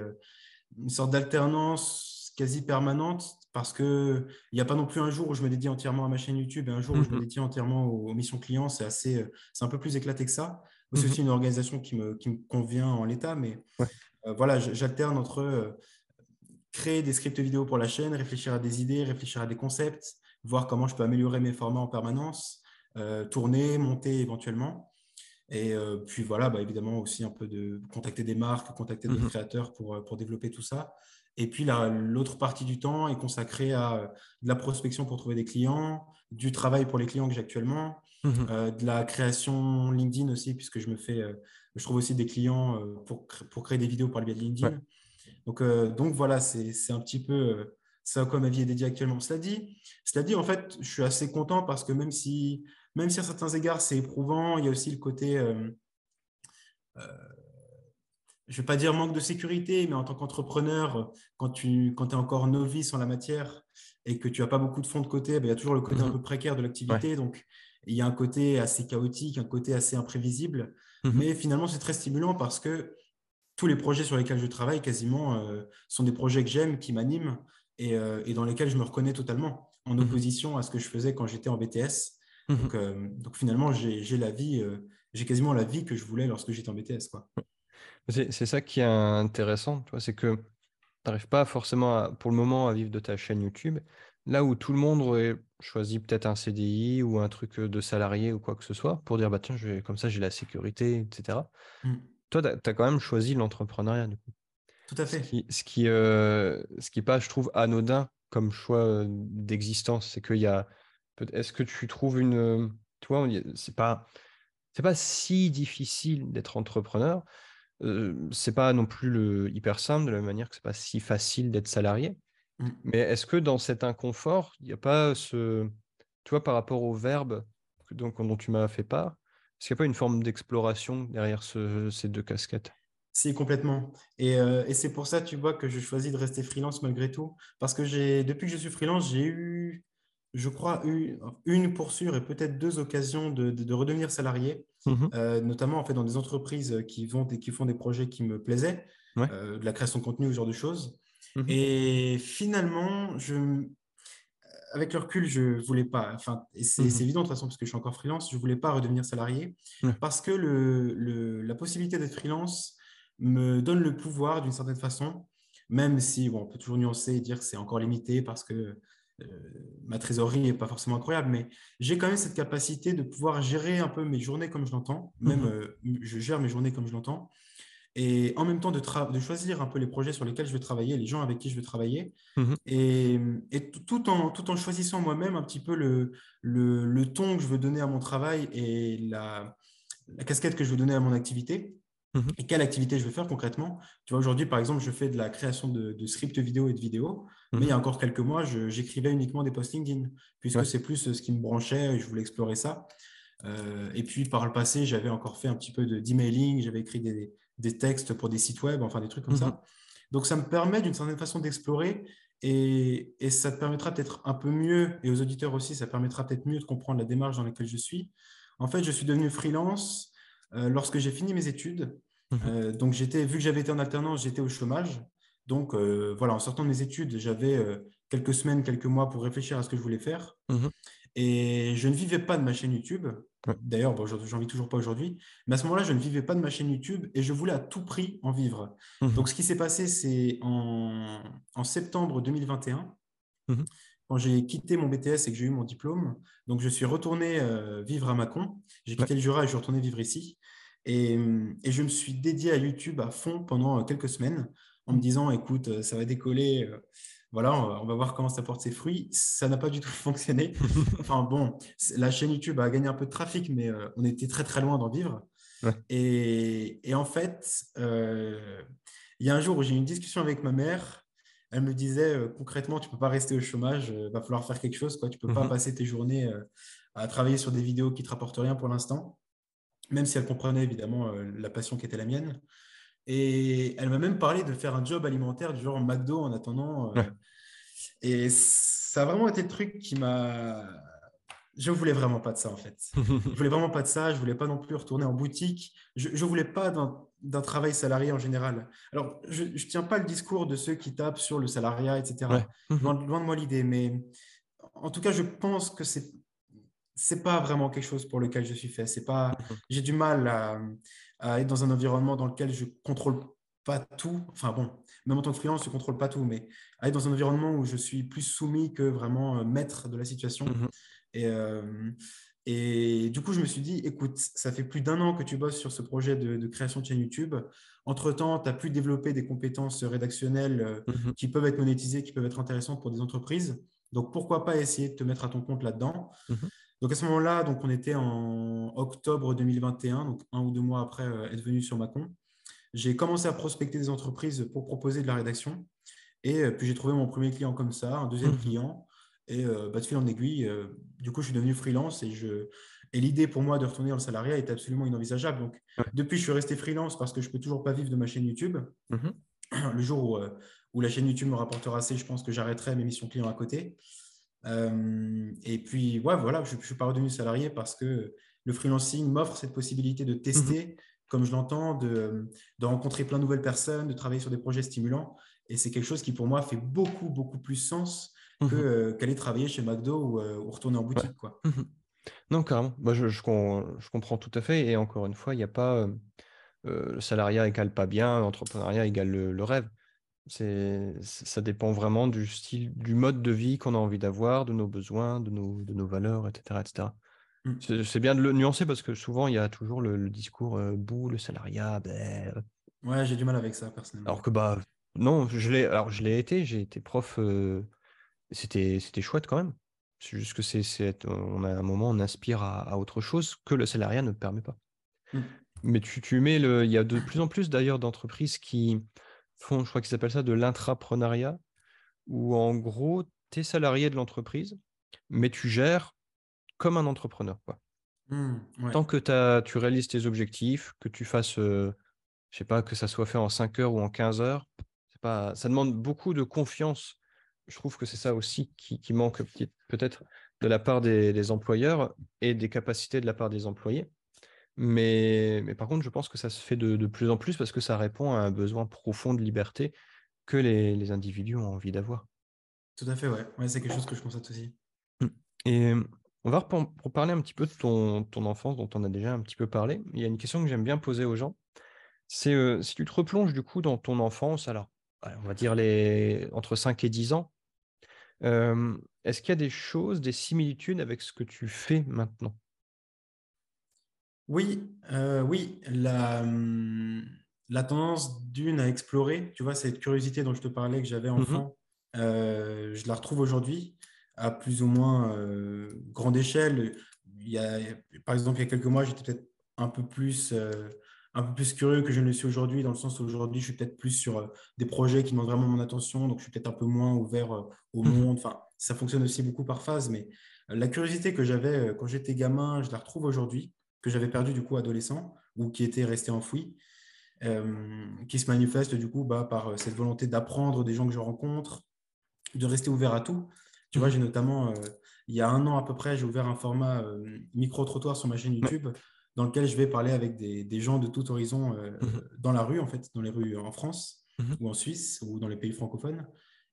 une sorte d'alternance quasi permanente parce qu'il n'y a pas non plus un jour où je me dédie entièrement à ma chaîne YouTube et un jour où je me mhm. dédie entièrement aux, missions clients. C'est assez, c'est un peu plus éclaté que ça. C'est mhm. aussi une organisation qui me, qui me convient en l'état, mais euh, voilà, j'alterne entre euh, créer des scripts vidéo pour la chaîne, réfléchir à des idées, réfléchir à des concepts, voir comment je peux améliorer mes formats en permanence, euh, tourner, monter éventuellement. Et puis voilà, bah, évidemment aussi un peu de contacter des marques, contacter des mmh créateurs pour, pour développer tout ça. Et puis l'autre partie du temps est consacrée à de la prospection pour trouver des clients, du travail pour les clients que j'ai actuellement, mmh de la création LinkedIn aussi, puisque je me fais, je trouve aussi des clients pour, pour créer des vidéos par le biais de LinkedIn. Donc, donc voilà, c'est un petit peu ça à quoi ma vie est dédiée actuellement. Cela dit, cela dit, en fait, je suis assez content parce que même si même si à certains égards c'est éprouvant, il y a aussi le côté, euh, euh, je ne vais pas dire manque de sécurité, mais en tant qu'entrepreneur, quand tu quand es encore novice en la matière et que tu n'as pas beaucoup de fonds de côté, ben, il y a toujours le côté un mhm. peu précaire de l'activité. Donc, il y a un côté assez chaotique, un côté assez imprévisible. Mhm. Mais finalement, c'est très stimulant parce que tous les projets sur lesquels je travaille quasiment euh, sont des projets que j'aime, qui m'animent et, dans lesquels je me reconnais totalement, en mhm. opposition à ce que je faisais quand j'étais en BTS, Mmh donc, euh, donc, finalement, j'ai la vie, euh, j'ai quasiment la vie que je voulais lorsque j'étais en BTS. Quoi. C'est ça qui est intéressant, c'est que tu n'arrives pas forcément pour le moment à vivre de ta chaîne YouTube. Là où tout le monde aurait choisi peut-être un CDI ou un truc de salarié ou quoi que ce soit pour dire bah tiens, je vais, comme ça j'ai la sécurité, etc. Mmh. Toi, tu as, quand même choisi l'entrepreneuriat du coup. Tout à fait. Ce qui, ce qui, euh, ce qui pas, je trouve, anodin comme choix d'existence, c'est qu'il y a est-ce que tu trouves une. Tu vois, c'est pas, c'est pas si difficile d'être entrepreneur. c'est pas non plus le hyper simple de la même manière que c'est pas si facile d'être salarié. Mmh. Mais est-ce que dans cet inconfort, il n'y a pas ce. Tu vois, par rapport au verbe donc, dont tu m'as fait part, est-ce qu'il n'y a pas une forme d'exploration derrière ces deux casquettes? Si, complètement. Et, et c'est pour ça, tu vois, que je choisis de rester freelance malgré tout. Parce que j'ai, depuis que je suis freelance, j'ai eu je crois, une, une pour sûr et peut-être deux occasions de, redevenir salarié, mhm. euh, notamment en fait, dans des entreprises qui, vont, qui font des projets qui me plaisaient, euh, de la création de contenu, ce genre de choses. Mhm. Et finalement, je, avec le recul, je ne voulais pas, enfin, et c'est mhm. évident de toute façon parce que je suis encore freelance, je ne voulais pas redevenir salarié parce que le, la possibilité d'être freelance me donne le pouvoir d'une certaine façon, même si bon, on peut toujours nuancer et dire que c'est encore limité parce que euh, ma trésorerie n'est pas forcément incroyable, mais j'ai quand même cette capacité de pouvoir gérer un peu mes journées comme je l'entends. Même mhm. euh, je gère mes journées comme je l'entends. Et en même temps, de, de, choisir un peu les projets sur lesquels je vais travailler, les gens avec qui je vais travailler. Mhm. Et, et tout, en, tout en choisissant moi-même un petit peu le, le, le, ton que je veux donner à mon travail et la, la casquette que je veux donner à mon activité. Mhm. Et quelle activité je veux faire concrètement Tu vois, aujourd'hui, par exemple, je fais de la création de, scripts vidéo et de vidéos, mais il y a mhm. encore quelques mois, j'écrivais uniquement des posts LinkedIn, puisque c'est plus ce qui me branchait et je voulais explorer ça. Euh, et puis, par le passé, j'avais encore fait un petit peu d'emailing, j'avais écrit des, textes pour des sites web, enfin des trucs comme ça. Mhm. Donc, ça me permet d'une certaine façon d'explorer et, et, ça te permettra peut-être un peu mieux, et aux auditeurs aussi, ça permettra peut-être mieux de comprendre la démarche dans laquelle je suis. En fait, je suis devenu freelance euh, lorsque j'ai fini mes études. Mhm. Euh, donc, j'étais, vu que j'avais été en alternance, j'étais au chômage. Donc, euh, voilà, en sortant de mes études, j'avais quelques semaines, quelques mois pour réfléchir à ce que je voulais faire. Mhm. Et je ne vivais pas de ma chaîne YouTube. D'ailleurs, bon, j'en vis toujours pas aujourd'hui. Mais à ce moment-là, je ne vivais pas de ma chaîne YouTube et je voulais à tout prix en vivre. Mhm. Donc, ce qui s'est passé, c'est en, en, septembre 2021, quand j'ai quitté mon BTS et que j'ai eu mon diplôme. Donc, je suis retourné vivre à Mâcon. J'ai quitté le Jura et je suis retourné vivre ici. Et, je me suis dédié à YouTube à fond pendant euh, quelques semaines en me disant, écoute, euh, ça va décoller. Euh, voilà, on va voir comment ça porte ses fruits. Ça n'a pas du tout fonctionné. Enfin bon, la chaîne YouTube a gagné un peu de trafic, mais on était très très loin d'en vivre. Et, en fait, il y a un jour où j'ai eu une discussion avec ma mère. Elle me disait concrètement, tu ne peux pas rester au chômage, il va falloir faire quelque chose. Quoi. Tu ne peux pas mhm. passer tes journées à travailler sur des vidéos qui ne te rapportent rien pour l'instant même si elle comprenait évidemment euh, la passion qui était la mienne. Et elle m'a même parlé de faire un job alimentaire du genre McDo en attendant. Euh, et ça a vraiment été le truc qui m'a. Je voulais vraiment pas de ça en fait. je voulais vraiment pas de ça. Je voulais pas non plus retourner en boutique. Je, ne voulais pas d'un travail salarié en général. Alors, je, ne tiens pas le discours de ceux qui tapent sur le salariat, etc. loin, loin, de moi l'idée, mais en tout cas, je pense que c'est c'est pas vraiment quelque chose pour lequel je suis fait. C'est pas, mhm. j'ai du mal à, être dans un environnement dans lequel je contrôle pas tout. Enfin bon, même en tant que freelance, je contrôle pas tout, mais à être dans un environnement où je suis plus soumis que vraiment euh, maître de la situation. Mhm. Et, euh, et du coup, je me suis dit, écoute, ça fait plus d'un an que tu bosses sur ce projet de, création de chaîne YouTube. Entre-temps, tu as pu développer des compétences rédactionnelles euh, mhm. qui peuvent être monétisées, qui peuvent être intéressantes pour des entreprises. Donc, pourquoi pas essayer de te mettre à ton compte là-dedans? Donc à ce moment-là, donc on était en octobre 2021, donc un ou deux mois après euh, être venu sur Macon. J'ai commencé à prospecter des entreprises pour proposer de la rédaction. Et euh, puis j'ai trouvé mon premier client comme ça, un deuxième mmh. client. Et euh, bah, de fil en aiguille, du coup, je suis devenu freelance et je, et l'idée pour moi de retourner dans le salariat est absolument inenvisageable. Donc, depuis, je suis resté freelance parce que je ne peux toujours pas vivre de ma chaîne YouTube. Mmh Le jour où, où, la chaîne YouTube me rapportera assez, je pense que j'arrêterai mes missions clients à côté. Euh, et puis, ouais, voilà, je ne suis pas redevenu salarié parce que le freelancing m'offre cette possibilité de tester, mhm. comme je l'entends, de, de, rencontrer plein de nouvelles personnes, de travailler sur des projets stimulants. Et c'est quelque chose qui, pour moi, fait beaucoup, beaucoup plus sens euh, qu'aller travailler chez McDo euh, ou, retourner en boutique. Quoi. Mhm. Non, carrément. Moi, je, je, je, comprends tout à fait. Et encore une fois, il n'y a pas le salariat égale pas bien, l'entrepreneuriat égale le rêve. C'est, ça dépend vraiment du style, du mode de vie qu'on a envie d'avoir, de nos besoins, de nos, de nos valeurs, etc. etc. Mmh. C'est, bien de le nuancer parce que souvent, il y a toujours le, discours euh, bout, le salariat. Ben... Ouais, j'ai du mal avec ça, personnellement. Alors que, bah, non, je l'ai, alors, je l'ai été, j'ai été prof, euh, c'était, c'était chouette quand même. C'est juste que c'est, c'est, on a un moment, on aspire à, autre chose que le salariat ne permet pas. Mmh. Mais tu, tu mets le. Il y a de plus en plus d'ailleurs d'entreprises qui, font, je crois qu'ils s'appellent ça de l'intrapreneuriat, où en gros, tu es salarié de l'entreprise, mais tu gères comme un entrepreneur. Quoi. Mmh, Tant que tu réalises tes objectifs, que tu fasses, euh, je sais pas, que ça soit fait en 5 heures ou en 15 heures, pas, ça demande beaucoup de confiance. Je trouve que c'est ça aussi qui, manque peut-être de la part des, employeurs et des capacités de la part des employés. Mais, mais par contre, je pense que ça se fait de, plus en plus parce que ça répond à un besoin profond de liberté que les, individus ont envie d'avoir. Tout à fait, ouais. ouais c'est quelque chose que je constate aussi. Mmh. Et on va pour, parler un petit peu de ton, ton, enfance dont on a déjà un petit peu parlé. Il y a une question que j'aime bien poser aux gens. C'est euh, si tu te replonges du coup dans ton enfance, alors on va dire les, entre 5 et 10 ans, euh, est-ce qu'il y a des choses, des similitudes avec ce que tu fais maintenant? Oui, euh, oui, la, la tendance d'une à explorer, tu vois, cette curiosité dont je te parlais que j'avais mmh enfant, euh, je la retrouve aujourd'hui à plus ou moins euh, grande échelle. Il y a, par exemple, il y a quelques mois, j'étais peut-être un peu plus un peu plus curieux que je ne le suis aujourd'hui, dans le sens où aujourd'hui, je suis peut-être plus sur des projets qui demandent vraiment mon attention, donc je suis peut-être un peu moins ouvert au Mhm. monde. Enfin, ça fonctionne aussi beaucoup par phase, mais la curiosité que j'avais quand j'étais gamin, je la retrouve aujourd'hui, que j'avais perdue du coup adolescent, ou qui était restée enfouie, euh, qui se manifeste du coup bah, par euh, cette volonté d'apprendre des gens que je rencontre, de rester ouvert à tout. Tu vois, Mhm. j'ai notamment, euh, il y a un an à peu près, j'ai ouvert un format euh, micro-trottoir sur ma chaîne. YouTube dans lequel je vais parler avec des, des gens de tout horizon Mhm. dans la rue, en fait, dans les rues en France Mhm. ou en Suisse ou dans les pays francophones.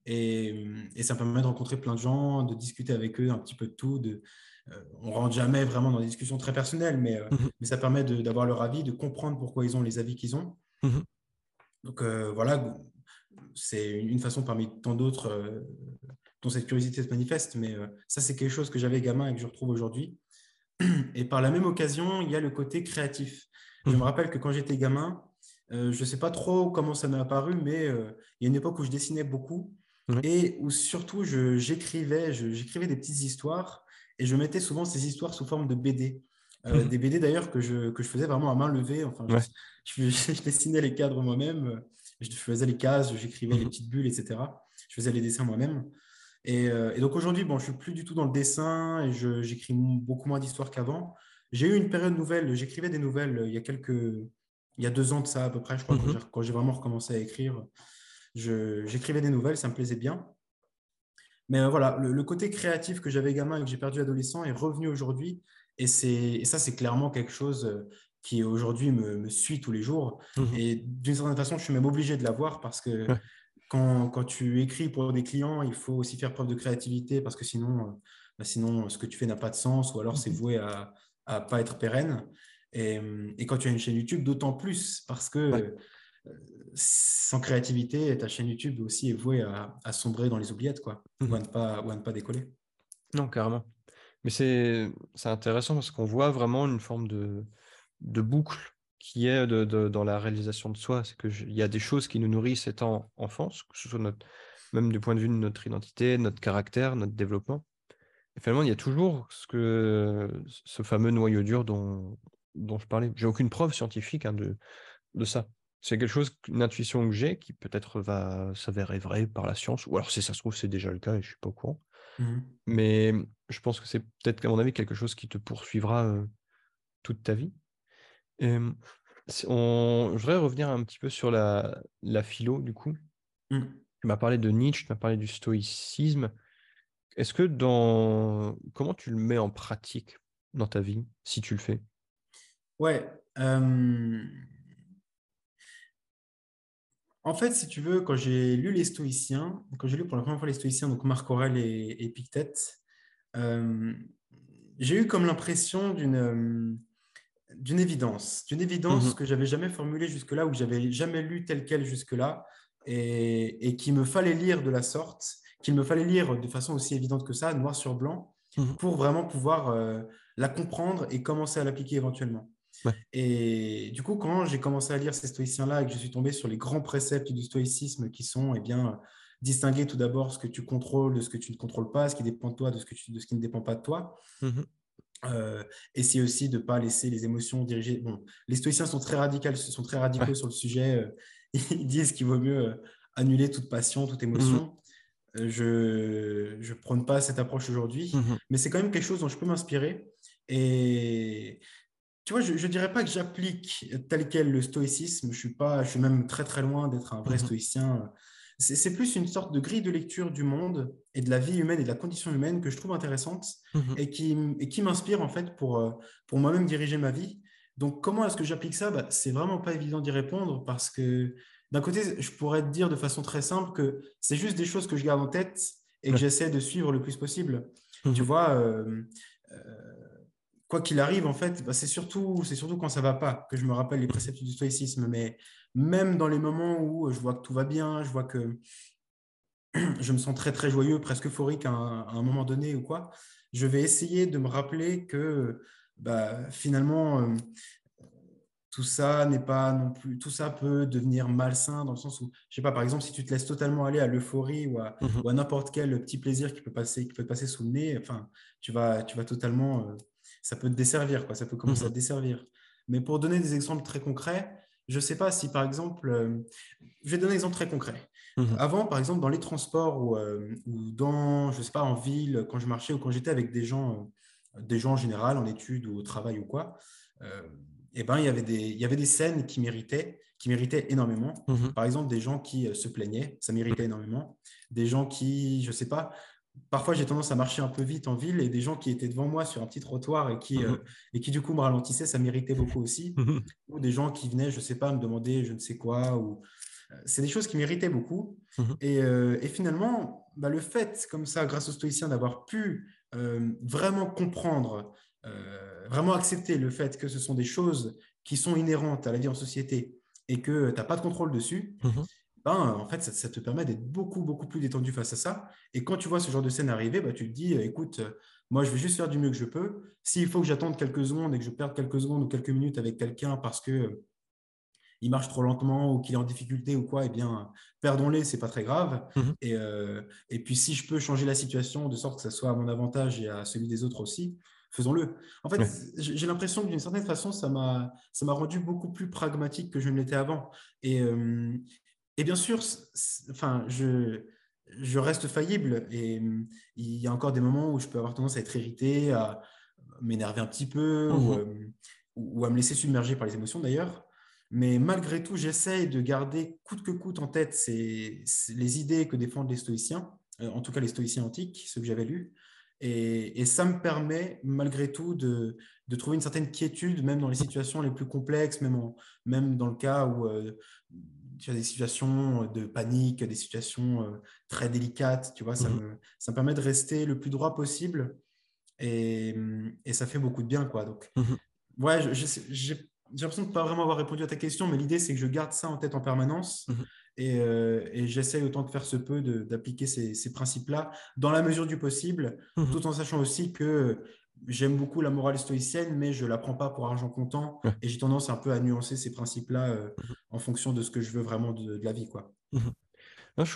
Et, et ça me permet de rencontrer plein de gens, de discuter avec eux un petit peu de tout. De, on ne rentre jamais vraiment dans des discussions très personnelles, mais, euh, Mhm. mais ça permet de- d'avoir leur avis, de comprendre pourquoi ils ont les avis qu'ils ont. Mhm. Donc euh, voilà, c'est une façon parmi tant d'autres euh, dont cette curiosité se manifeste, mais euh, ça c'est quelque chose que j'avais gamin et que je retrouve aujourd'hui. Et par la même occasion, il y a le côté créatif. Je me Mhm. rappelle que quand j'étais gamin, euh, je ne sais pas trop comment ça m'est apparu, mais euh, il y a une époque où je dessinais beaucoup et où surtout j'écrivais, j'écrivais des petites histoires et je mettais souvent ces histoires sous forme de BD. Euh, Mhm. Des BD d'ailleurs que je, que je faisais vraiment à main levée. Enfin, je, Ouais. je- je dessinais les cadres moi-même, je faisais les cases, j'écrivais les Mhm. petites bulles, etc. Je faisais les dessins moi-même. Et, euh, et donc aujourd'hui, bon, je suis plus du tout dans le dessin et j'écris beaucoup moins d'histoires qu'avant. J'ai eu une période nouvelle, j'écrivais des nouvelles euh, il y a quelques, il y a deux ans de ça à peu près, je crois, quand Mhm. j'ai- quand j'ai vraiment recommencé à écrire. J'écrivais des nouvelles, ça me plaisait bien. Mais euh, voilà, le, le côté créatif que j'avais gamin et que j'ai perdu adolescent est revenu aujourd'hui. Et, et ça, c'est clairement quelque chose euh, qui aujourd'hui me, me suit tous les jours. Mhm. Et d'une certaine façon, je suis même obligé de l'avoir parce que Ouais. quand, quand tu écris pour des clients, il faut aussi faire preuve de créativité parce que sinon, euh, bah, sinon ce que tu fais n'a pas de sens ou alors c'est Mhm. voué à ne pas être pérenne. Et, euh, et quand tu as une chaîne YouTube, d'autant plus parce que Ouais. Sans créativité, ta chaîne YouTube aussi est vouée à, à sombrer dans les oubliettes quoi, ou, à Mhm. ne pas, ou à ne pas décoller. Non, carrément. Mais c'est c'est intéressant parce qu'on voit vraiment une forme de, de boucle qui est de, de- dans la réalisation de soi. C'est qu'il y a des choses qui nous nourrissent étant enfance, que ce soit notre, même du point de vue de notre identité, notre caractère, notre développement. Et finalement, il y a toujours ce, que, ce fameux noyau dur dont, dont je parlais. J'ai aucune preuve scientifique hein, de, de ça. C'est quelque chose, une intuition que j'ai qui peut-être va s'avérer vraie par la science, ou alors si ça se trouve, c'est déjà le cas et je suis pas au courant. Mhm. Mais je pense que c'est peut-être, à mon avis, quelque chose qui te poursuivra euh, toute ta vie. Et, on... Je voudrais revenir un petit peu sur la, la philo, du coup. Mhm. Tu m'as parlé de Nietzsche, tu m'as parlé du stoïcisme. Est-ce que dans... Comment tu le mets en pratique dans ta vie, si tu le fais? Ouais. euh, En fait, si tu veux, quand j'ai lu les Stoïciens, quand j'ai lu pour la première fois les Stoïciens, donc Marc Aurèle et, et Épictète, euh, j'ai eu comme l'impression d'une euh, d'une évidence, d'une évidence Mhm. que j'avais jamais formulée jusque-là ou que j'avais jamais lu telle quelle jusque-là et, et qu'il me fallait lire de la sorte, qu'il me fallait lire de façon aussi évidente que ça, noir sur blanc, Mhm. pour vraiment pouvoir euh, la comprendre et commencer à l'appliquer éventuellement. Ouais. Et du coup, quand j'ai commencé à lire ces stoïciens-là et que je suis tombé sur les grands préceptes du stoïcisme qui sont, eh bien, distinguer tout d'abord ce que tu contrôles de ce que tu ne contrôles pas, ce qui dépend de toi de ce, que tu- de ce qui ne dépend pas de toi. Mhm. Euh, essayer aussi de ne pas laisser les émotions diriger. Bon, les stoïciens sont très radicaux, sont très radicaux Ouais. sur le sujet. euh, Ils disent qu'il vaut mieux euh, annuler toute passion, toute émotion. Euh, Je ne prône pas cette approche aujourd'hui, Mhm. mais c'est quand même quelque chose dont je peux m'inspirer. Et tu vois, je ne dirais pas que j'applique tel quel le stoïcisme. Je suis, pas, je suis même très très loin d'être un vrai Mhm. stoïcien. C'est plus une sorte de grille de lecture du monde et de la vie humaine et de la condition humaine que je trouve intéressante Mhm. et qui, et qui m'inspire en fait pour, euh, pour moi-même diriger ma vie. Donc, comment est-ce que j'applique ça? Bah, C'est vraiment pas évident d'y répondre parce que d'un côté, je pourrais te dire de façon très simple que c'est juste des choses que je garde en tête et que j'essaie de suivre le plus possible. Mhm. Tu vois, euh, euh, quoi qu'il arrive, en fait, bah, c'est surtout, surtout quand ça va pas que je me rappelle les préceptes du stoïcisme. Mais même dans les moments où je vois que tout va bien, je vois que je me sens très très joyeux, presque euphorique à un, à un moment donné ou quoi, je vais essayer de me rappeler que bah, finalement euh, tout ça n'est pas non plus, tout ça peut devenir malsain dans le sens où, je sais pas, par exemple, si tu te laisses totalement aller à l'euphorie ou à, Mhm. à n'importe quel petit plaisir qui peut passer, qui peut passer sous le nez, enfin, tu vas, tu vas totalement, euh, ça peut te desservir, quoi, ça peut commencer à Mhm. te desservir. Mais pour donner des exemples très concrets, je ne sais pas si par exemple, euh, je vais donner un exemple très concret. Mhm. Avant, par exemple, dans les transports ou, euh, ou, dans, je sais pas, en ville, quand je marchais ou quand j'étais avec des gens, euh, des gens en général, en études ou au travail ou quoi, eh ben, il, y avait des, il y avait des scènes qui méritaient, qui méritaient énormément. Mhm. Par exemple, des gens qui se plaignaient, ça méritait énormément. Des gens qui, je ne sais pas, parfois j'ai tendance à marcher un peu vite en ville et des gens qui étaient devant moi sur un petit trottoir et qui, euh, mhm. et qui du coup me ralentissaient, ça méritait beaucoup aussi. Mhm. Ou des gens qui venaient, je ne sais pas, me demander je ne sais quoi. Ou... Euh, c'est des choses qui méritaient beaucoup. Mhm. et, euh, et, finalement, bah, le fait, comme ça, grâce aux stoïciens, d'avoir pu vraiment comprendre, vraiment accepter le fait que ce sont des choses qui sont inhérentes à la vie en société et que tu n'as pas de contrôle dessus, ben, en fait, ça, te permet d'être beaucoup, beaucoup plus détendu face à ça. Et quand tu vois ce genre de scène arriver, bah, tu te dis, euh, écoute, euh, moi, je vais juste faire du mieux que je peux. S'il faut que j'attende quelques secondes et que je perde quelques secondes ou quelques minutes avec quelqu'un parce que euh, il marche trop lentement ou qu'il est en difficulté ou quoi, eh bien, perdons-les, c'est pas très grave. Mmh et, et, puis, si je peux changer la situation de sorte que ça soit à mon avantage et à celui des autres aussi, faisons-le. En fait, j'ai l'impression que d'une certaine façon, ça m'a rendu beaucoup plus pragmatique que je ne l'étais avant. Et, et bien sûr, enfin, je, je reste faillible et hum, il y a encore des moments où je peux avoir tendance à être irrité, à m'énerver un petit peu ou, mmh hum, ou, à me laisser submerger par les émotions d'ailleurs. Mais malgré tout, j'essaye de garder coûte que coûte en tête ces, les idées que défendent les stoïciens, euh, en tout cas les stoïciens antiques, ceux que j'avais lus. Et, et, ça me permet malgré tout de, de, trouver une certaine quiétude, même dans les situations les plus complexes, même, même dans le cas où euh, tu as des situations de panique, des situations euh, très délicates, tu vois, ça, mmh me, ça me permet de rester le plus droit possible et, et ça fait beaucoup de bien, quoi. Donc, mmh ouais, j'ai l'impression de ne pas vraiment avoir répondu à ta question, mais l'idée, c'est que je garde ça en tête en permanence mmh et, euh, et j'essaye autant que faire se peut d'appliquer ces, ces principes-là dans la mesure du possible, tout en sachant aussi que j'aime beaucoup la morale stoïcienne, mais je ne la prends pas pour argent comptant. Et j'ai tendance un peu à nuancer ces principes-là euh, mhm. en fonction de ce que je veux vraiment de, la vie. Quoi. Mhm.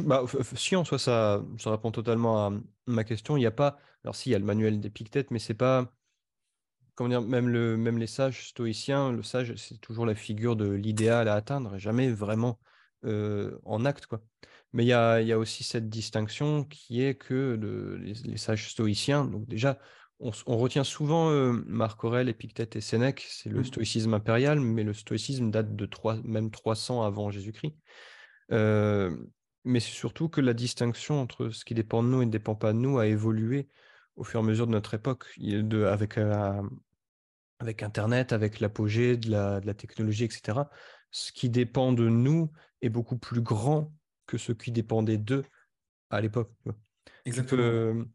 bah, si en soi ça, ça répond totalement à ma question, il n'y a pas. Alors, si, il y a le manuel d'Épictète, mais c'est pas. Comment dire, même, le, même les sages stoïciens, le sage, c'est toujours la figure de l'idéal à atteindre, jamais vraiment euh, en acte. quoi. Mais il y a, y a, aussi cette distinction qui est que les, les, sages stoïciens, donc déjà, on, retient souvent Marc Aurèle, Épictète et Sénèque, c'est le mmh. stoïcisme impérial, mais le stoïcisme date de 3, même 300 avant Jésus-Christ. mais c'est surtout que la distinction entre ce qui dépend de nous et ne dépend pas de nous a évolué au fur et à mesure de notre époque, de, avec, avec Internet, avec l'apogée de la, de la, technologie, etc. Ce qui dépend de nous est beaucoup plus grand que ce qui dépendait d'eux à l'époque. Exactement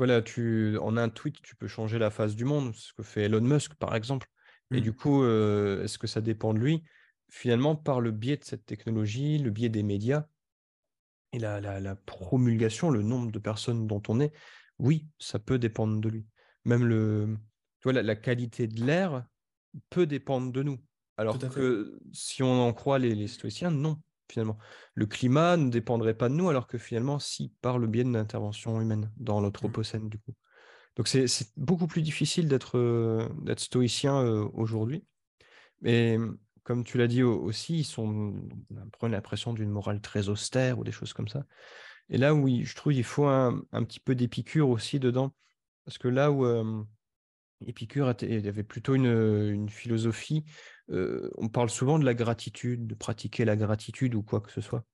voilà, tu, en un tweet, tu peux changer la face du monde, ce que fait Elon Musk, par exemple. Et mmh. du coup, euh, est-ce que ça dépend de lui? Finalement, par le biais de cette technologie, le biais des médias et la, la, promulgation, le nombre de personnes dont on est, oui, ça peut dépendre de lui. Même le, tu la, qualité de l'air peut dépendre de nous. Alors que si on en croit les, les stoïciens, non finalement. Le climat ne dépendrait pas de nous, alors que finalement, si, par le biais d'une intervention humaine dans l'Anthropocène, du coup. Donc c'est beaucoup plus difficile d'être euh, stoïcien euh, aujourd'hui. Mais comme tu l'as dit aussi, ils sont, on prend l'impression d'une morale très austère ou des choses comme ça. Et là, oui, je trouve qu'il faut un, petit peu d'épicure aussi dedans. Parce que là où euh, Épicure avait plutôt une, une philosophie on parle souvent de la gratitude, de pratiquer la gratitude ou quoi que ce soit.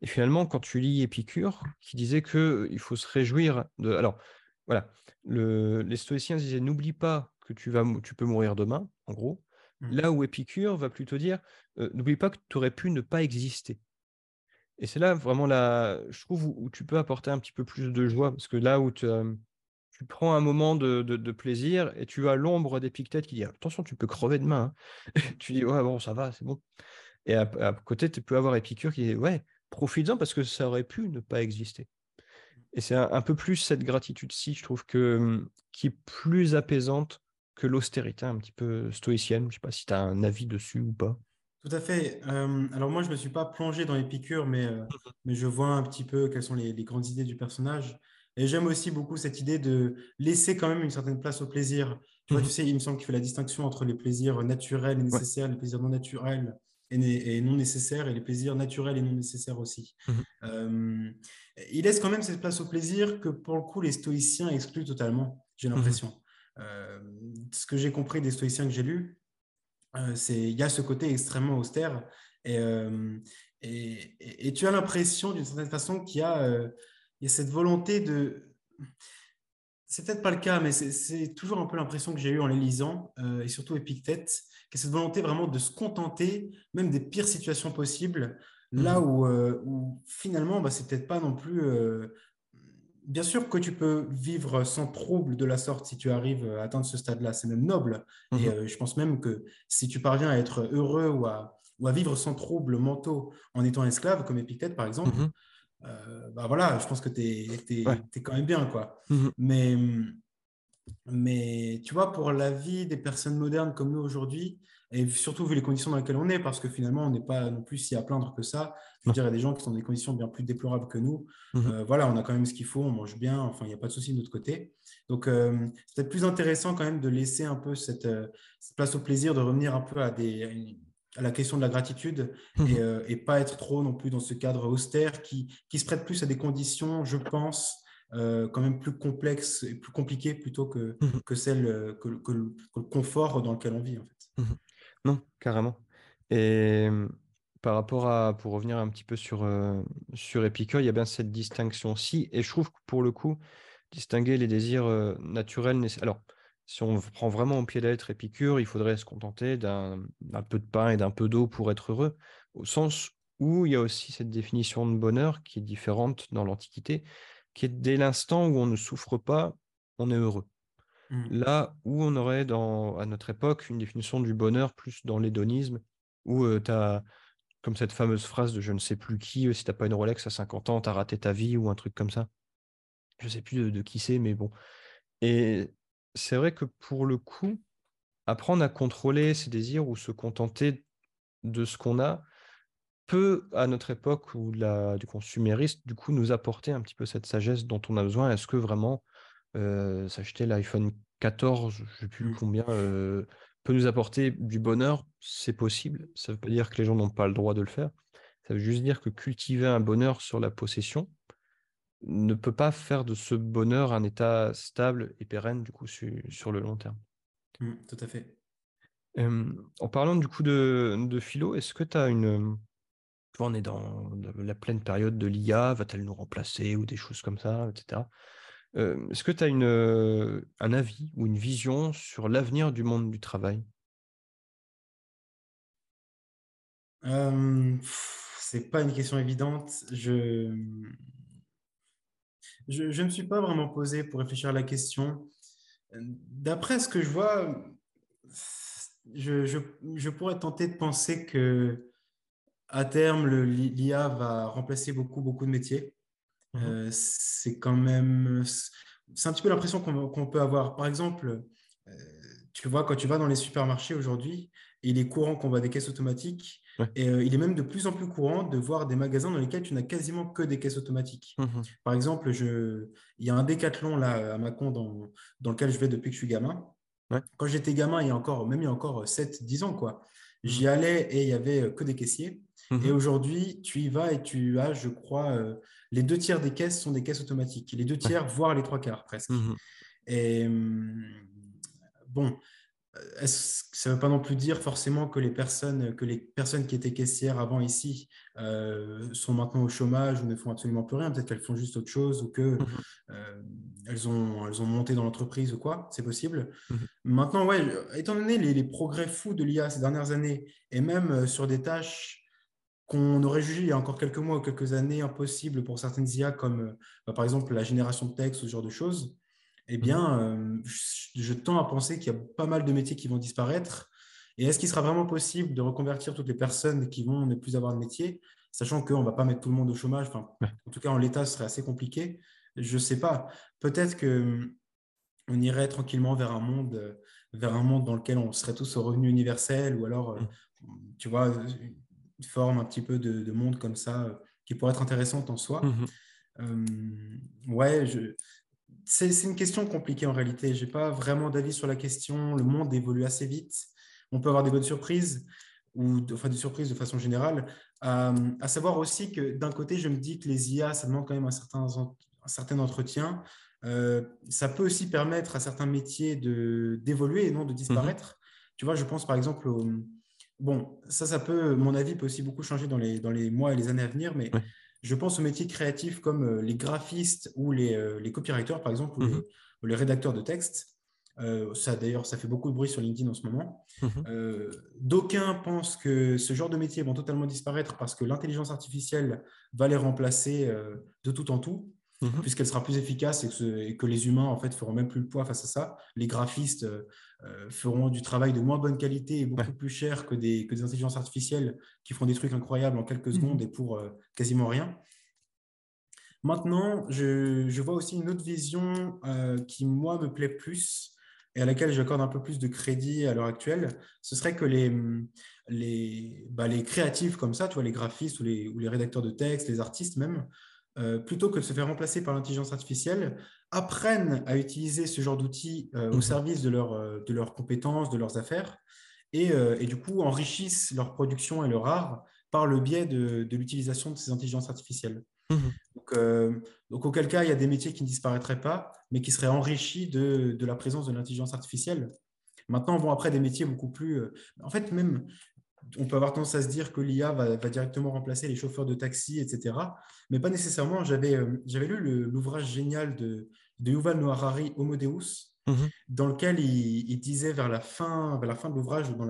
Et finalement, quand tu lis Épicure, qui disait qu'il faut se réjouir de. Alors, voilà, les stoïciens disaient n'oublie pas que tu, vas, tu peux mourir demain, en gros. Mmh. Là où Épicure va plutôt dire n'oublie pas que tu aurais pu ne pas exister. Et c'est là vraiment la, je trouve, où, tu peux apporter un petit peu plus de joie, parce que là où tu, tu prends un moment de, plaisir et tu as l'ombre d'Épictète qui dit attention, tu peux crever demain. Hein. tu dis ouais, bon, ça va, c'est bon. Et à, côté, tu peux avoir Épicure qui dit ouais, profites-en parce que ça aurait pu ne pas exister. Et c'est un, peu plus cette gratitude-ci, je trouve, que, qui est plus apaisante que l'austérité un petit peu stoïcienne. Je ne sais pas si tu as un avis dessus ou pas. Tout à fait. alors moi, je ne me suis pas plongé dans Épicure, mais, mmh mais je vois un petit peu quelles sont les, les grandes idées du personnage. Et j'aime aussi beaucoup cette idée de laisser quand même une certaine place au plaisir. Tu vois, tu mhm. sais, il me semble qu'il fait la distinction entre les plaisirs naturels et nécessaires, les plaisirs non naturels et, non nécessaires, et les plaisirs naturels et non nécessaires aussi. Mhm. Euh, il laisse quand même cette place au plaisir que pour le coup, les stoïciens excluent totalement, j'ai mhm. l'impression. Euh, ce que j'ai compris des stoïciens que j'ai lus, euh, c'est il y a ce côté extrêmement austère et, et, et tu as l'impression d'une certaine façon qu'il y a il y a cette volonté de. C'est peut-être pas le cas, mais c'est toujours un peu l'impression que j'ai eue en les lisant, euh, et surtout Épictète, qu'il y a cette volonté vraiment de se contenter, même des pires situations possibles, là mhm. où, euh, où, finalement, bah, c'est peut-être pas non plus. Euh, bien sûr que tu peux vivre sans trouble de la sorte si tu arrives à atteindre ce stade-là, c'est même noble. Et mhm. je pense même que si tu parviens à être heureux ou à, ou à vivre sans troubles mentaux en étant esclave, comme Épictète par exemple, mhm. Euh, bah voilà, je pense que tu es, quand même bien. Quoi. Mhm. Mais, mais tu vois, pour la vie des personnes modernes comme nous aujourd'hui, et surtout vu les conditions dans lesquelles on est, parce que finalement, on n'est pas non plus si à plaindre que ça. Je veux dire, il y a des gens qui sont dans des conditions bien plus déplorables que nous. Mhm. Euh, voilà, on a quand même ce qu'il faut, on mange bien, enfin, il n'y a pas de souci de notre côté. Donc, euh, c'est peut-être plus intéressant quand même de laisser un peu cette, cette, place au plaisir, de revenir un peu à des, à la question de la gratitude mhm. euh, et, pas être trop non plus dans ce cadre austère qui, qui se prête plus à des conditions, je pense, euh, quand même plus complexes et plus compliquées plutôt que, mhm. que celle euh, que, que, le, confort dans lequel on vit en fait. Mhm. Non, carrément. Et par rapport à, pour revenir un petit peu sur, sur Épicure, il y a bien cette distinction-ci. Et je trouve que pour le coup, distinguer les désirs naturels, alors si on prend vraiment au pied de lettre Épicure, il faudrait se contenter d'un peu de pain et d'un peu d'eau pour être heureux, au sens où il y a aussi cette définition de bonheur qui est différente dans l'Antiquité, qui est dès l'instant où on ne souffre pas, on est heureux. Mmh. Là où on aurait dans, à notre époque une définition du bonheur plus dans l'hédonisme, où euh, tu as, comme cette fameuse phrase de je ne sais plus qui, euh, si tu n'as pas une Rolex à 50 ans, tu as raté ta vie ou un truc comme ça. Je ne sais plus de, de qui c'est, mais bon. Et c'est vrai que pour le coup, apprendre à contrôler ses désirs ou se contenter de ce qu'on a peut, à notre époque ou la, du consumériste, du coup, nous apporter un petit peu cette sagesse dont on a besoin. Est-ce que vraiment euh, s'acheter l'iPhone 14, je ne sais plus mmh. combien, euh, peut nous apporter du bonheur? C'est possible. Ça ne veut pas dire que les gens n'ont pas le droit de le faire. Ça veut juste dire que cultiver un bonheur sur la possession, ne peut pas faire de ce bonheur un état stable et pérenne du coup sur, le long terme. Mmh, tout à fait. en parlant du coup de, de philo, est-ce que tu as une... On est dans la pleine période de l'IA, va-t-elle nous remplacer ou des choses comme ça, etc. est-ce que tu as une, un avis ou une vision sur l'avenir du monde du travail? C'est pas une question évidente. Je je ne me suis pas vraiment posé pour réfléchir à la question. D'après ce que je vois, je, je, pourrais tenter de penser que à terme, l'IA va remplacer beaucoup, beaucoup de métiers. Mhm. Euh, c'est quand même, c'est un petit peu l'impression qu'on peut avoir. Par exemple, euh, tu vois, quand tu vas dans les supermarchés aujourd'hui, il est courant qu'on voit des caisses automatiques et euh, il est même de plus en plus courant de voir des magasins dans lesquels tu n'as quasiment que des caisses automatiques. Mmh Par exemple, je... il y a un décathlon là à Macon dans, dans lequel je vais depuis que je suis gamin. Quand j'étais gamin, il y a encore, même il y a encore 7-10 ans, quoi. J'y mmh. allais et il y avait euh, que des caissiers. Mmh et aujourd'hui, tu y vas et tu as, je crois, euh, les deux tiers des caisses sont des caisses automatiques. Les deux tiers, voire les trois quarts presque. Et hum, ça ne veut pas non plus dire forcément que les personnes, que les personnes qui étaient caissières avant ici euh, sont maintenant au chômage ou ne font absolument plus rien? Peut-être qu'elles font juste autre chose ou qu'elles mmh euh, elles ont, elles ont monté dans l'entreprise ou quoi. C'est possible. Mmh maintenant, ouais, étant donné les, progrès fous de l'IA ces dernières années et même euh, sur des tâches qu'on aurait jugées il y a encore quelques mois ou quelques années impossibles pour certaines IA comme bah, par exemple la génération de texte ou ce genre de choses, eh bien, euh, je, tends à penser qu'il y a pas mal de métiers qui vont disparaître. Et est-ce qu'il sera vraiment possible de reconvertir toutes les personnes qui vont ne plus avoir de métier, sachant qu'on ne va pas mettre tout le monde au chômage? Enfin, En tout cas, en l'état, ce serait assez compliqué. Je ne sais pas. Peut-être qu'on irait tranquillement vers un monde vers un monde dans lequel on serait tous au revenu universel ou alors, mmh. tu vois, une forme un petit peu de, monde comme ça qui pourrait être intéressante en soi. Mmh ouais, je... c'est une question compliquée en réalité. Je n'ai pas vraiment d'avis sur la question. Le monde évolue assez vite. On peut avoir des bonnes surprises, ou enfin des surprises de façon générale. à savoir aussi que d'un côté, je me dis que les IA, ça demande quand même un certain, un certain entretien. Euh, ça peut aussi permettre à certains métiers d'évoluer et non de disparaître. Mmh tu vois, je pense par exemple au, Bon, ça, ça peut, mon avis peut aussi beaucoup changer dans les, dans les mois et les années à venir, mais je pense aux métiers créatifs comme euh, les graphistes ou les, euh, les copywriters, par exemple, ou, les, rédacteurs de texte. ça, d'ailleurs, ça fait beaucoup de bruit sur LinkedIn en ce moment. Mmh d'aucuns pensent que ce genre de métiers vont totalement disparaître parce que l'intelligence artificielle va les remplacer de tout en tout. Mhm. puisqu'elle sera plus efficace et que, les humains en fait feront même plus le poids face à ça. Les graphistes euh, euh, feront du travail de moins bonne qualité et beaucoup plus cher que des, que des intelligences artificielles qui font des trucs incroyables en quelques secondes mhm. et pour euh, quasiment rien. Maintenant, je, vois aussi une autre vision qui, moi, me plaît plus et à laquelle j'accorde un peu plus de crédit à l'heure actuelle. Ce serait que les, les, bah, les créatifs comme ça, tu vois, les graphistes ou les, ou les rédacteurs de texte, les artistes même, euh, plutôt que de se faire remplacer par l'intelligence artificielle, apprennent à utiliser ce genre d'outils euh, au mhm. service de, leur, euh, de leurs compétences, de leurs affaires, et, et, du coup enrichissent leur production et leur art par le biais de, de l'utilisation de ces intelligences artificielles. Mhm. Donc, donc, auquel cas, il y a des métiers qui ne disparaîtraient pas, mais qui seraient enrichis de, de la présence de l'intelligence artificielle. Maintenant, bon, après, des métiers beaucoup plus... en fait, même, on peut avoir tendance à se dire que l'IA va, directement remplacer les chauffeurs de taxi, etc. Mais pas nécessairement. J'avais euh, lu l'ouvrage génial de, Yuval Noah Harari, Homo Deus, mhm. dans lequel il, disait vers la fin, vers la fin de l'ouvrage ou dans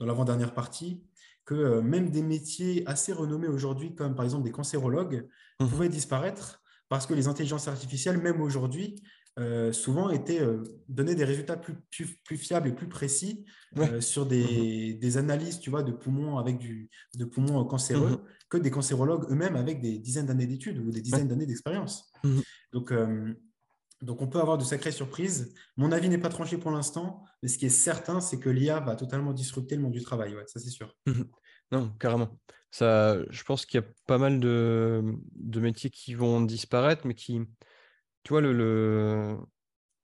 l'avant-dernière partie que euh, même des métiers assez renommés aujourd'hui, comme par exemple des cancérologues, mhm. pouvaient disparaître parce que les intelligences artificielles, même aujourd'hui, euh, souvent étaient euh, donner des résultats plus, plus, fiables et plus précis euh, sur des, mhm. des, analyses tu vois, de poumons avec du, de poumons cancéreux mhm. que des cancérologues eux-mêmes avec des dizaines d'années d'études ou des dizaines d'années d'expérience. Mhm. Donc, donc, on peut avoir de sacrées surprises. Mon avis n'est pas tranché pour l'instant, mais ce qui est certain, c'est que l'IA va totalement disrupter le monde du travail. Ouais, ça, c'est sûr. Non, carrément. Ça, je pense qu'il y a pas mal de, de métiers qui vont disparaître, mais qui, tu vois,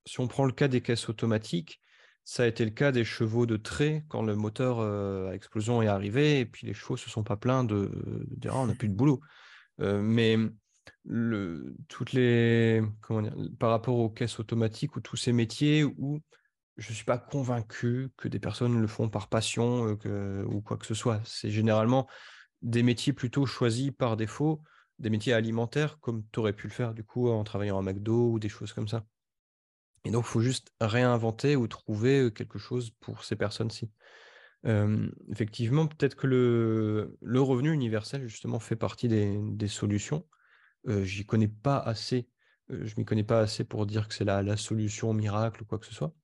si on prend le cas des caisses automatiques, ça a été le cas des chevaux de trait quand le moteur euh, à explosion est arrivé et puis les chevaux se sont pas plaints de, dire «Ah, on n'a plus de boulot. Euh, mais par rapport aux caisses automatiques ou tous ces métiers où je ne suis pas convaincu que des personnes le font par passion euh, ou quoi que ce soit. C'est généralement des métiers plutôt choisis par défaut des métiers alimentaires comme tu aurais pu le faire du coup en travaillant à McDo ou des choses comme ça. Et donc, il faut juste réinventer ou trouver quelque chose pour ces personnes-ci. effectivement, peut-être que le, revenu universel, justement, fait partie des, solutions. J'y connais pas assez, je m'y connais pas assez pour dire que c'est la, la, solution miracle ou quoi que ce soit.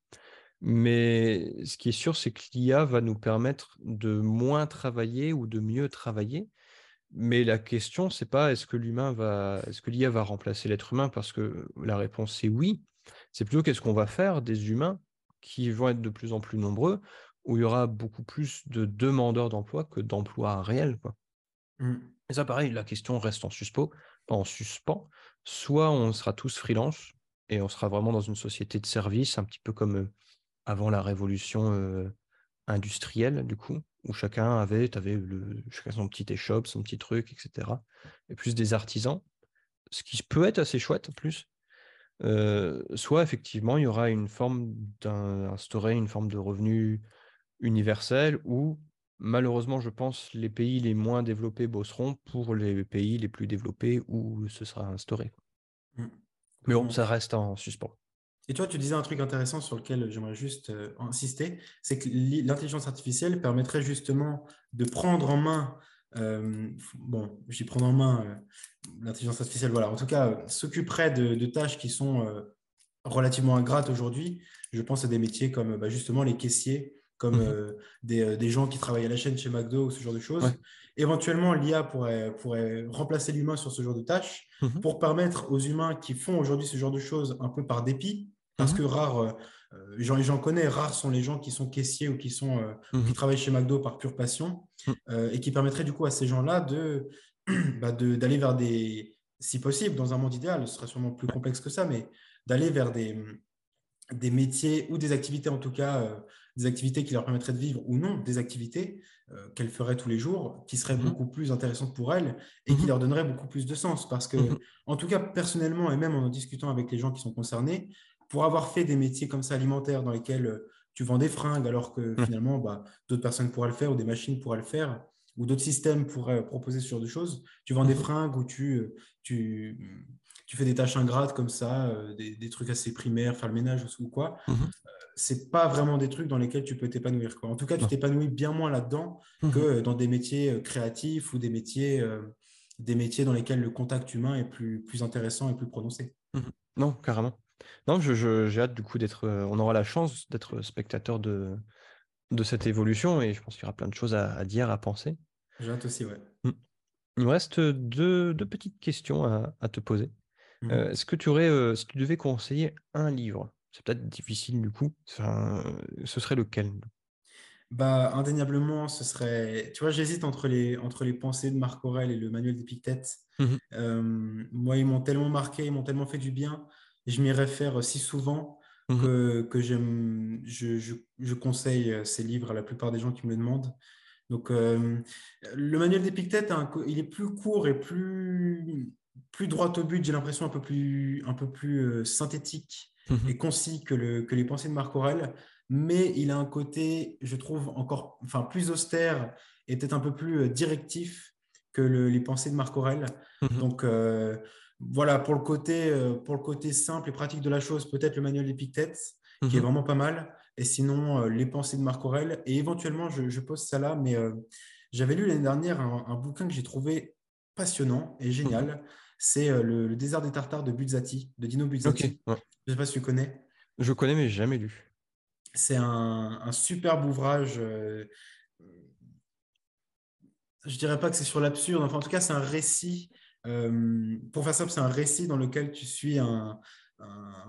Mais ce qui est sûr, c'est que l'IA va nous permettre de moins travailler ou de mieux travailler mais la question, c'est pas est-ce que l'humain va, est-ce que l'IA va remplacer l'être humain Parce que la réponse c'est oui. C'est plutôt qu'est-ce qu'on va faire des humains qui vont être de plus en plus nombreux, où il y aura beaucoup plus de demandeurs d'emploi que d'emplois réels. Quoi. Mmh. Et ça, pareil, la question reste en suspens, en suspens. Soit on sera tous freelance et on sera vraiment dans une société de service, un petit peu comme avant la révolution industrielle, du coup, où chacun avait, avais le, chacun son petit échoppe, son petit truc, etc. Et plus des artisans, ce qui peut être assez chouette en plus. Euh, soit effectivement, il y aura une forme d'instaurer une forme de revenu universel où malheureusement, je pense, les pays les moins développés bosseront pour les pays les plus développés où ce sera instauré. Mmh. Mais bon, ça reste en suspens. Et toi, tu disais un truc intéressant sur lequel j'aimerais juste euh, insister, c'est que l'intelligence artificielle permettrait justement de prendre en main, euh, bon, j'y prendre en main euh, l'intelligence artificielle, voilà, en tout cas, s'occuperait de, tâches qui sont relativement ingrates aujourd'hui. Je pense à des métiers comme bah, justement les caissiers, comme mmh des, gens qui travaillent à la chaîne chez McDo ou ce genre de choses. Éventuellement, l'IA pourrait, pourrait remplacer l'humain sur ce genre de tâches mmh pour permettre aux humains qui font aujourd'hui ce genre de choses un peu par dépit, parce mmh que rares, euh, j'en connais, rares sont les gens qui sont caissiers ou qui, sont, euh, mmh qui travaillent chez McDo par pure passion mmh. euh, et qui permettraient du coup à ces gens-là de, bah, d'aller vers des, si possible, dans un monde idéal, ce serait sûrement plus complexe que ça, mais d'aller vers des, des métiers ou des activités, en tout cas, euh, des activités qui leur permettraient de vivre ou non, des activités qu'elles feraient tous les jours, qui seraient beaucoup plus intéressantes pour elles et qui leur donneraient beaucoup plus de sens. Parce que, en tout cas, personnellement, et même en discutant avec les gens qui sont concernés, pour avoir fait des métiers comme ça alimentaires dans lesquels euh, tu vends des fringues alors que finalement, bah, d'autres personnes pourraient le faire ou des machines pourraient le faire, ou d'autres systèmes pourraient proposer ce genre de choses. Tu vends des fringues ou tu, tu, tu fais des tâches ingrates comme ça, euh, des, trucs assez primaires, faire le ménage ou quoi, Ce mhm. euh, c'est pas vraiment des trucs dans lesquels tu peux t'épanouir. En tout cas, tu t'épanouis bien moins là-dedans mhm. que dans des métiers euh, créatifs ou des métiers, des métiers dans lesquels le contact humain est plus, plus intéressant et plus prononcé. Non, carrément. Non, j'ai je, hâte du coup d'être. on aura la chance d'être spectateur de, de cette évolution et je pense qu'il y aura plein de choses à, dire, à penser. J'ai hâte aussi, ouais. Mm. Il me reste deux, petites questions à te poser. Mmh est-ce que tu aurais, si tu devais conseiller un livre, c'est peut-être difficile du coup, ce serait lequel? Bah, indéniablement, ce serait. Tu vois, j'hésite entre les, entre les pensées de Marc Aurèle et le manuel d'Épictète. Mmh moi, ils m'ont tellement marqué, ils m'ont tellement fait du bien. Je m'y réfère si souvent mmh que, je, je, je, conseille ces livres à la plupart des gens qui me le demandent. Donc, le manuel d'Épictète, il est plus court et plus, plus droit au but, j'ai l'impression un peu plus, un peu plus euh, synthétique mhm. et concis que, le, que les pensées de Marc Aurel, mais il a un côté, je trouve, encore enfin, plus austère et peut-être un peu plus euh, directif que les pensées de Marc Aurel. Mhm. Donc euh, voilà, pour le, côté, pour le côté simple et pratique de la chose, peut-être le manuel d'Épictète, qui est mhm. vraiment pas mal, et sinon les pensées de Marc Aurel. Et éventuellement, je, pose ça là, mais j'avais lu l'année dernière un, un, bouquin que j'ai trouvé passionnant et génial c'est euh, le, désert des Tartares de Buzzati, de Dino Buzzati. Je ne sais pas si tu connais. Je connais, mais jamais lu. C'est un, superbe ouvrage. Euh, je dirais pas que c'est sur l'absurde, enfin, en tout cas, c'est un récit. Euh, pour faire simple, c'est un récit dans lequel tu suis un,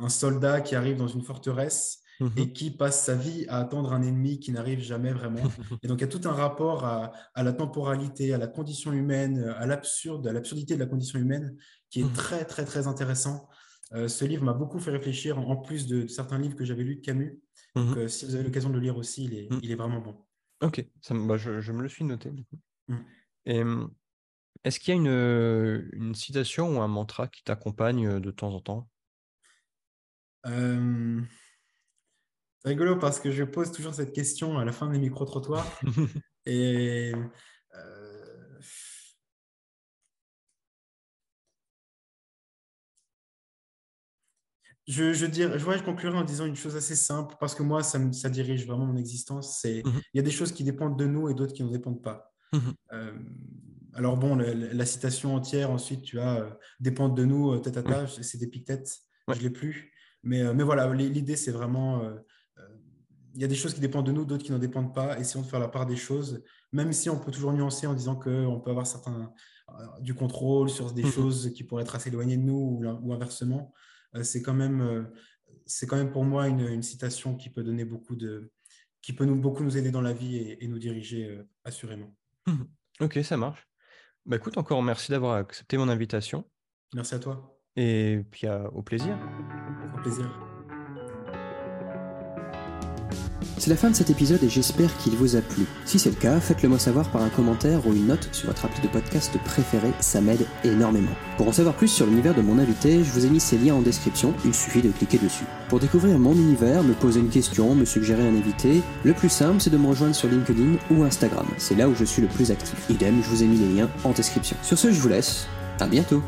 soldat qui arrive dans une forteresse et mhm. qui passe sa vie à attendre un ennemi qui n'arrive jamais vraiment. Et donc, il y a tout un rapport à, la temporalité, à la condition humaine, à l'absurde, à l'absurdité de la condition humaine qui est mhm. très, très, très intéressant. Euh, ce livre m'a beaucoup fait réfléchir, en plus de, certains livres que j'avais lus de Camus. Donc, mhm. euh, si vous avez l'occasion de le lire aussi, il est, il est vraiment bon. Ok, ça, bah, je, me le suis noté. Et est-ce qu'il y a une, une, citation ou un mantra qui t'accompagne euh, de temps en temps? C'est rigolo parce que je pose toujours cette question à la fin des micro-trottoirs. et euh, je, je, dirais, je, je conclurai en disant une chose assez simple parce que moi, ça, ça dirige vraiment mon existence. Mhm. il y a des choses qui dépendent de nous et d'autres qui ne dépendent pas. Euh, alors bon, la, citation entière, ensuite, tu as euh, dépendre de nous, tête à tête, c'est des piques-têtes, je ne l'ai plus. Mais, mais voilà, l'idée, c'est vraiment il y a des choses qui dépendent de nous, d'autres qui n'en dépendent pas. Essayons de faire la part des choses, même si on peut toujours nuancer en disant qu'on peut avoir certains, euh, du contrôle sur des mhm. choses qui pourraient être assez éloignées de nous ou, inversement. Euh, c'est quand, même, euh, c'est quand même pour moi une, citation qui peut donner beaucoup de qui peut nous, beaucoup nous aider dans la vie et, nous diriger assurément. Mhm. Ok, ça marche. Bah écoute, encore merci d'avoir accepté mon invitation. Merci à toi. Et puis au plaisir. Au plaisir. C'est la fin de cet épisode et j'espère qu'il vous a plu. Si c'est le cas, faites-le moi savoir par un commentaire ou une note sur votre appli de podcast préféré, ça m'aide énormément. Pour en savoir plus sur l'univers de mon invité, je vous ai mis ces liens en description, il suffit de cliquer dessus. Pour découvrir mon univers, me poser une question, me suggérer un invité, le plus simple c'est de me rejoindre sur LinkedIn ou Instagram, c'est là où je suis le plus actif. Idem, je vous ai mis les liens en description. Sur ce, je vous laisse, à bientôt